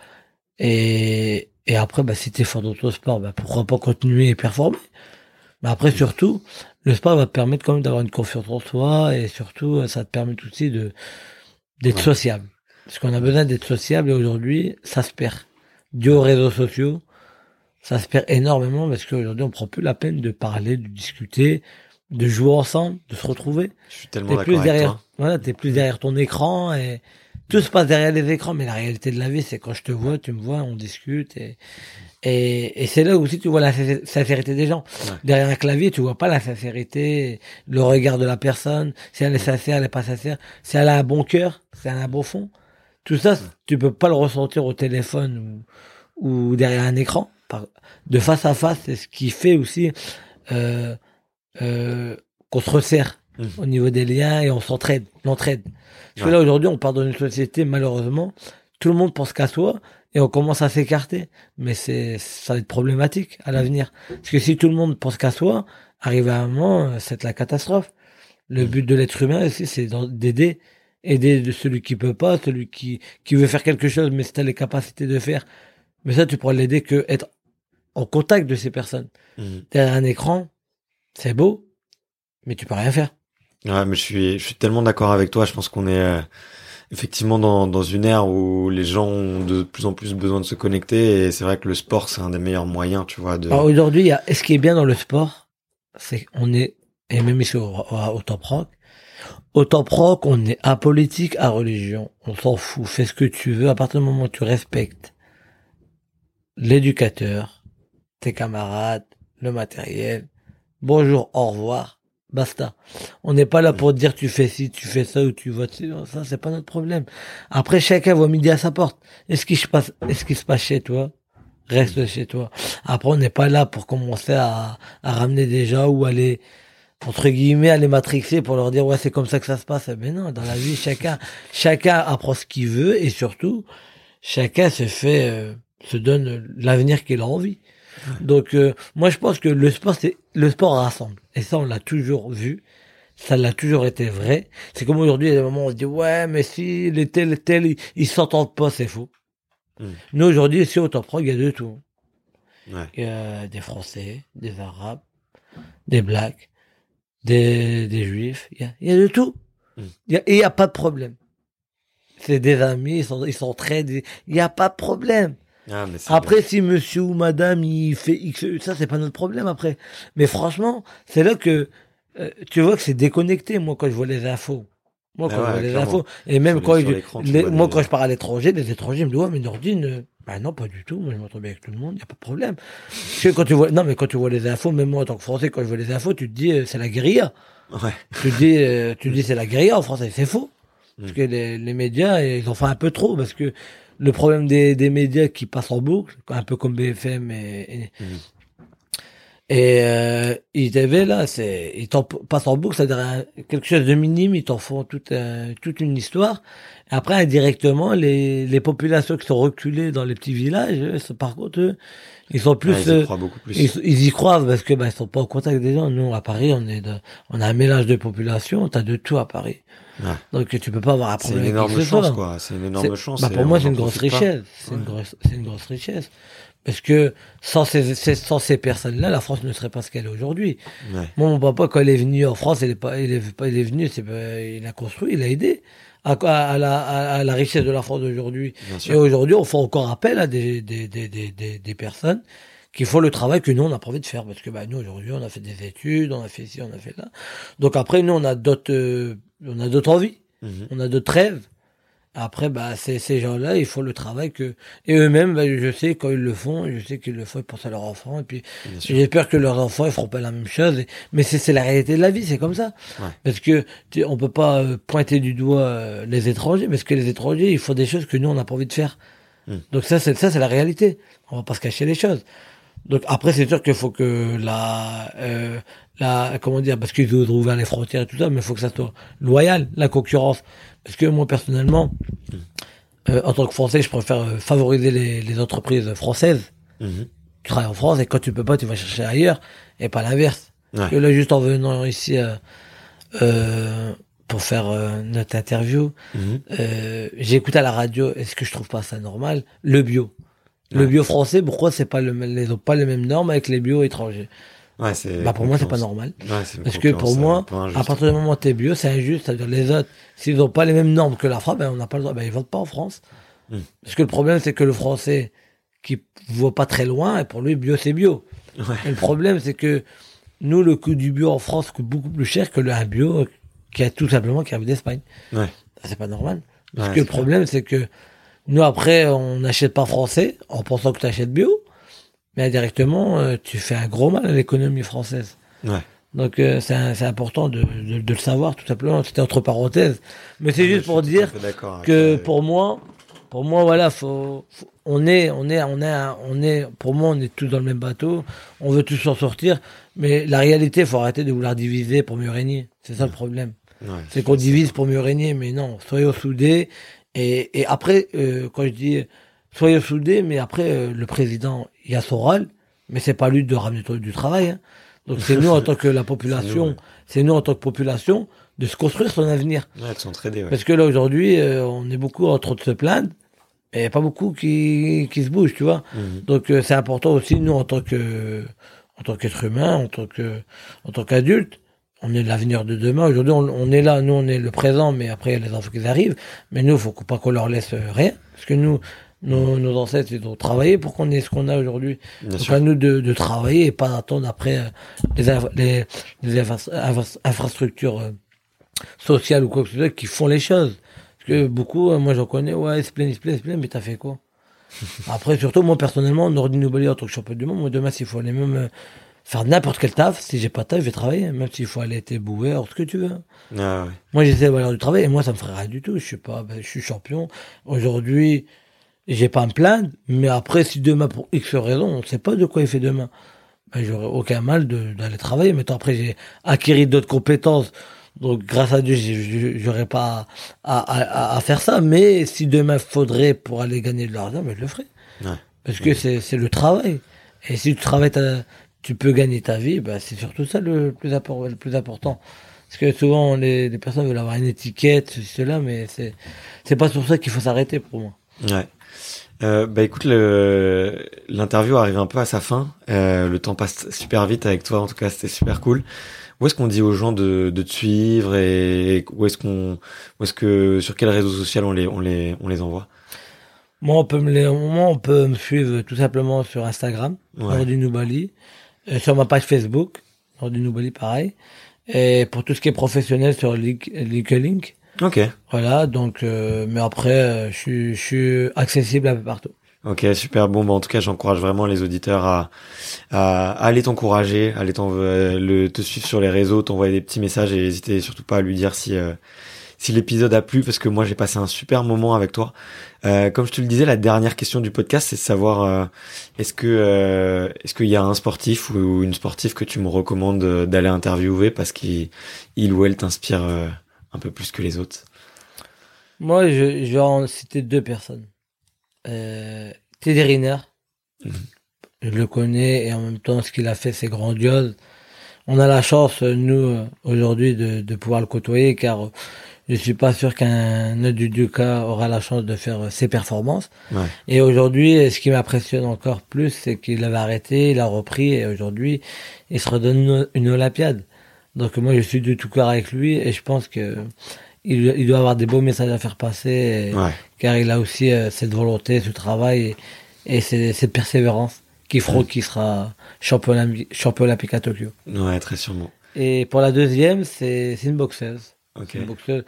Et, et après, bah, si tu es fort dans ton sport, bah, pourquoi pas continuer et performer. Mais après, surtout, le sport va te permettre quand même d'avoir une confiance en soi et surtout, ça te permet aussi de d'être Ouais. sociable. Parce qu'on a besoin d'être sociable et aujourd'hui, ça se perd. Dû aux réseaux sociaux, ça se perd énormément parce qu'aujourd'hui, on prend plus la peine de parler, de discuter, de jouer ensemble, de se retrouver. Je suis tellement T'es d'accord plus avec derrière, toi. voilà, t'es plus derrière ton écran et tout se passe derrière les écrans. Mais la réalité de la vie, c'est quand je te vois, tu me vois, on discute et, et, et c'est là aussi tu vois la sin- sincérité des gens. Ouais. Derrière un clavier, tu vois pas la sincérité, le regard de la personne, si elle est sincère, elle est pas sincère, si elle a un bon cœur, si elle a un bon fond. Tout ça, tu peux pas le ressentir au téléphone ou, ou derrière un écran. De face à face, c'est ce qui fait aussi euh, euh, qu'on se resserre Au niveau des liens et on s'entraide, l'entraide. Parce que là aujourd'hui, on part dans une société malheureusement, tout le monde pense qu'à soi et on commence à s'écarter. Mais c'est ça va être problématique à l'avenir. Parce que si tout le monde pense qu'à soi, arrive à un moment, euh, c'est la catastrophe. Le but de l'être humain aussi, c'est d'aider, aider de celui qui peut pas, celui qui qui veut faire quelque chose, mais si t'as les capacités de faire. Mais ça, tu pourras l'aider que être en contact de ces personnes. Mhm. Derrière un écran, c'est beau, mais tu peux rien faire. Ouais, mais je suis, je suis tellement d'accord avec toi. Je pense qu'on est euh, effectivement dans, dans une ère où les gens ont de plus en plus besoin de se connecter et c'est vrai que le sport c'est un des meilleurs moyens, tu vois. De... Aujourd'hui, ce qui est bien dans le sport, c'est qu'on est, et même ici au, au Top Rock, au Top Rock, on est apolitique à religion. On s'en fout, fais ce que tu veux à partir du moment où tu respectes l'éducateur, tes camarades, le matériel. Bonjour, au revoir. Basta. On n'est pas là pour te dire tu fais ci, tu fais ça ou tu votes ça, c'est pas notre problème. Après, chacun voit midi à sa porte. Est-ce qu'il se passe, est-ce qu'il se passe chez toi? Reste chez toi. Après, on n'est pas là pour commencer à, à ramener des gens ou aller, entre guillemets, aller matrixer pour leur dire ouais, c'est comme ça que ça se passe. Mais non, dans la vie, chacun, chacun apprend ce qu'il veut et surtout, chacun se fait, euh, se donne l'avenir qu'il a envie. Donc euh, moi je pense que le sport c'est le sport rassemble et ça on l'a toujours vu, ça l'a toujours été vrai. C'est comme aujourd'hui il y a des moments où on se dit ouais mais si les tel tel ils, ils s'entendent pas c'est faux. Mm. Nous aujourd'hui ici au Top Pro il y a de tout. Ouais. Il y a des Français, des Arabes, des Blacks, des, des Juifs, il y a, il y a de tout. Mm. Il y a- et il n'y a pas de problème. C'est des amis, ils sont, ils s'entraident, il n'y a pas de problème. Ah, mais Après, si monsieur ou madame, il fait X, ça, c'est pas notre problème après. Mais franchement, c'est là que, euh, tu vois que c'est déconnecté, moi, quand je vois les infos. Moi, Ah quand je vois les infos. Et même quand, je- les- moi, quand je pars à l'étranger, les étrangers me disent, ouais, mais Nordine, euh, bah non, pas du tout. Moi, je m'entends bien avec tout le monde, il n'y a pas de problème. Parce quand tu vois, non, mais quand tu vois les infos, même moi, en tant que Français, quand je vois les infos, tu te dis, euh, c'est la guérilla. Ouais. Tu te dis, euh, tu te dis, c'est la guérilla en français. C'est faux. Parce Mm. que les, les médias, ils ont fait un peu trop. Parce que le problème des, des médias qui passent en boucle, un peu comme BFM et, et, et euh, ITV, là, c'est, ils t'en passent en boucle, c'est-à-dire un- quelque chose de minime, ils t'en font toute, euh, toute une histoire. Après, indirectement, les, les populations qui sont reculées dans les petits villages, eux, par contre, eux, ils sont plus, Ouais, ils y euh, croient beaucoup plus. ils, ils y croient parce que bah, ils sont pas en contact des gens. Nous, à Paris, on est de, on a un mélange de population. T'as de tout à Paris. Ouais. Donc tu peux pas avoir C'est problème. une avec qui énorme chance, quoi. C'est une énorme C'est- chance. Bah, pour moi, c'est une grosse richesse. C'est une grosse, c'est une grosse richesse. Parce que sans ces, sans ces personnes-là, la France ne serait pas ce qu'elle est aujourd'hui. Ouais. Moi, mon papa, quand il est venu en France, il est pas, il est pas, il est venu, c'est il a construit, il a aidé à, à, à la, à, à la richesse de la France d'aujourd'hui. Et aujourd'hui, on fait encore appel à des, des, des, des, des, des personnes qui font le travail que nous, on n'a pas envie de faire. Parce que bah, nous, aujourd'hui, on a fait des études, on a fait ci, on a fait là. Donc après, nous, on a d'autres, euh, on a d'autres envies, Mhm. on a d'autres rêves. Après, bah, ces, ces gens-là, ils font le travail que, et eux-mêmes, bah, je sais, quand ils le font, je sais qu'ils le font, pensent à leurs enfants, et puis, j'espère que leurs enfants, ils feront pas la même chose, et- mais c'est, la réalité de la vie, c'est comme ça. Ouais. Parce que, tu- on peut pas euh, pointer du doigt euh, les étrangers, parce que les étrangers, ils font des choses que nous, on n'a pas envie de faire. Hmm. Donc ça, c'est, ça, c'est la réalité. On va pas se cacher les choses. Donc après, c'est sûr qu'il faut que la, euh, la, comment dire, parce qu'ils ont ouvert les frontières et tout ça, mais il faut que ça soit loyal, la concurrence. Parce que moi, personnellement, euh, en tant que Français, je préfère euh, favoriser les, les entreprises françaises. Mhm. Tu travailles en France et quand tu peux pas, tu vas chercher ailleurs et pas l'inverse. Ouais. Là, juste en venant ici euh, euh, pour faire notre interview, Mhm. euh, j'ai écouté à la radio, est-ce que je trouve pas ça normal? Le bio. Le bio français, pourquoi c'est pas le ils ont pas les mêmes normes avec les bio étrangers? Ouais. Bah pour moi c'est pas normal. Ouais, Parce que pour moi, à partir du moment où t'es bio, c'est injuste. C'est-à-dire les autres, s'ils ont pas les mêmes normes que la France, ben on n'a pas le droit. Ben ils votent pas en France. Hmm. Parce que le problème c'est que le français qui voit pas très loin, et pour lui bio c'est bio. Ouais. Et le problème c'est que nous le coût du bio en France coûte beaucoup plus cher que le un bio qui a tout simplement qui arrive d'Espagne. C'est pas normal. Parce que le problème, c'est que nous, après, on n'achète pas français en pensant que tu achètes bio. Mais indirectement, euh, tu fais un gros mal à l'économie française. Ouais. Donc, euh, c'est important de, de, de le savoir, tout simplement. C'était entre parenthèses. Mais c'est juste pour dire que pour moi, pour moi, voilà, faut, faut- on est, on est, on est, on est, pour moi, on est tous dans le même bateau. On veut tous s'en sortir. Mais la réalité, faut arrêter de vouloir diviser pour mieux régner. C'est ça le problème. ouais. C'est qu'on divise pour mieux régner, mais non, soyons soudés. Et, et après, euh, quand je dis soyons soudés, mais après, euh, le président, il a son rôle, mais c'est pas lui de ramener du travail. hein. Donc c'est nous en tant que la population, c'est nous en tant que population de se construire son avenir. Ouais, de s'entraider, ouais. Parce que là aujourd'hui, euh, on est beaucoup en train de se plaindre, et pas beaucoup qui, qui se bougent, tu vois. Mhm. Donc euh, c'est important aussi nous en tant que en tant qu'être humain, en tant que en tant qu'adulte, on est l'avenir de demain. Aujourd'hui, on, est là, nous, on est le présent, mais après, il y a les enfants qui arrivent. Mais nous, il faut pas qu'on leur laisse rien. Parce que nous, nos, ancêtres, ils ont travaillé pour qu'on ait ce qu'on a aujourd'hui. Donc, à nous de, de, travailler et pas d'attendre après euh, les, les, infrastructures euh, sociales ou quoi que ce soit qui font les choses. Parce que beaucoup, euh, moi, j'en connais, ouais, ils se plaignent, ils se plaignent, ils se plaignent, mais t'as fait quoi? Après, surtout, moi, personnellement, Nordin Nobali, en tant que champion du monde, moi, demain, s'il faut aller même faire n'importe quel taf. Si j'ai pas de taf, je vais travailler, même s'il faut aller être boueur, ce que tu veux. Ah, ouais. Moi, j'essaie de valeur du travail et moi, ça me ferait rien du tout. Je suis pas, ben, je suis champion. Aujourd'hui, j'ai pas à me plaindre, mais après, si demain, pour X raison, on sait pas de quoi il fait demain, ben, j'aurais aucun mal d'aller travailler. Mais après, j'ai acquis d'autres compétences. Donc, grâce à Dieu, j'aurais pas à, à, à, faire ça. Mais si demain faudrait pour aller gagner de l'argent, ben, je le ferai. Ouais. Parce que c'est le travail. Et si tu travailles tu peux gagner ta vie, bah, c'est surtout ça le plus, le plus important. Parce que souvent, les, les, personnes veulent avoir une étiquette, ceci, cela, mais c'est, c'est pas sur ça qu'il faut s'arrêter pour moi. Ouais. Euh, bah écoute, le, l'interview arrive un peu à sa fin. Euh, le temps passe super vite avec toi. En tout cas, c'était super cool. Où est-ce qu'on dit aux gens de, de te suivre et où est-ce qu'on, où est-ce que, sur quel réseau social on les, on les, on les envoie? Moi, on peut me moi, on peut me suivre tout simplement sur Instagram, ouais. du Noubali. Euh, sur ma page Facebook, du Noubali, pareil. Et pour tout ce qui est professionnel sur LinkedIn. Ok. Voilà, donc, euh, mais après, euh, je, suis, je suis accessible un peu partout. Ok, super. Bon, bah, en tout cas, j'encourage vraiment les auditeurs à, à, aller t'encourager, à aller le, te suivre sur les réseaux, t'envoyer des petits messages et n'hésitez surtout pas à lui dire si, si l'épisode a plu parce que moi j'ai passé un super moment avec toi. Euh, comme je te le disais, la dernière question du podcast, c'est de savoir euh, est-ce que euh, est-ce qu'il y a un sportif ou une sportive que tu me recommandes d'aller interviewer parce qu'il il ou elle t'inspire un peu plus que les autres. Moi, je, en citer deux personnes. Euh, Teddy Riner. Mhm. Je le connais et en même temps, ce qu'il a fait, c'est grandiose. On a la chance, nous, aujourd'hui, de, de pouvoir le côtoyer car je suis pas sûr qu'un autre Duca aura la chance de faire ses performances. Ouais. Et aujourd'hui, ce qui m'impressionne encore plus, c'est qu'il avait arrêté, il a repris, et aujourd'hui, il se redonne une, Olympiade. Donc moi, je suis du tout cœur avec lui, et je pense que il, il doit avoir des beaux messages à faire passer, car il a aussi euh, cette volonté, ce travail, et, et cette persévérance qui fera qu'il sera champion, champion olympique à Tokyo. Ouais, très sûrement. Et pour la deuxième, c'est une boxeuse. Okay. Une boxeuse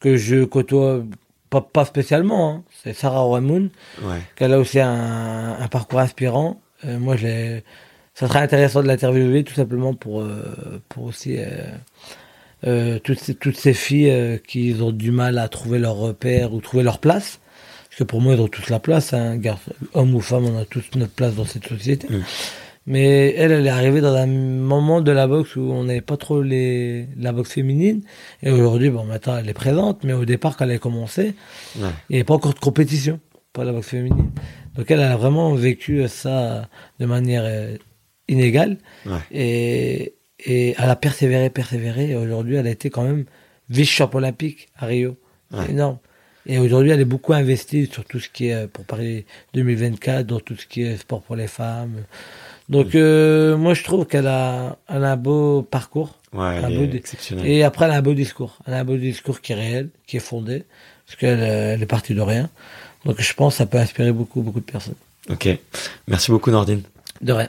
que je côtoie pas, pas spécialement. Hein. C'est Sarah Wamoun, ouais. qui a aussi un, un parcours inspirant. Euh, moi, je ça serait intéressant de l'interviewer tout simplement pour, euh, pour aussi euh, euh, toutes, ces, toutes ces filles euh, qui ont du mal à trouver leur repère ou trouver leur place. Parce que pour moi, ils ont tous la place. Hein, homme ou femme, on a tous notre place dans cette société. Mm. Mais elle, elle est arrivée dans un moment de la boxe où on n'avait pas trop les, la boxe féminine. Et aujourd'hui, bon, maintenant, elle est présente, mais au départ, quand elle a commencé, il n'y avait pas encore de compétition pour la boxe féminine. Donc elle a vraiment vécu ça de manière euh, inégale. Ouais. Et, et elle a persévéré, persévéré. Et aujourd'hui, elle a été quand même vice-champ olympique à Rio. Énorme. Et aujourd'hui, elle est beaucoup investie sur tout ce qui est, pour Paris 2024, dans tout ce qui est sport pour les femmes, donc euh, moi je trouve qu'elle a, elle a un beau parcours. Ouais, est exceptionnelle. Et après elle a un beau discours. Elle a un beau discours qui est réel, qui est fondé, parce qu'elle elle est partie de rien. Donc je pense que ça peut inspirer beaucoup, beaucoup de personnes. Ok. Merci beaucoup Nordine. De rien.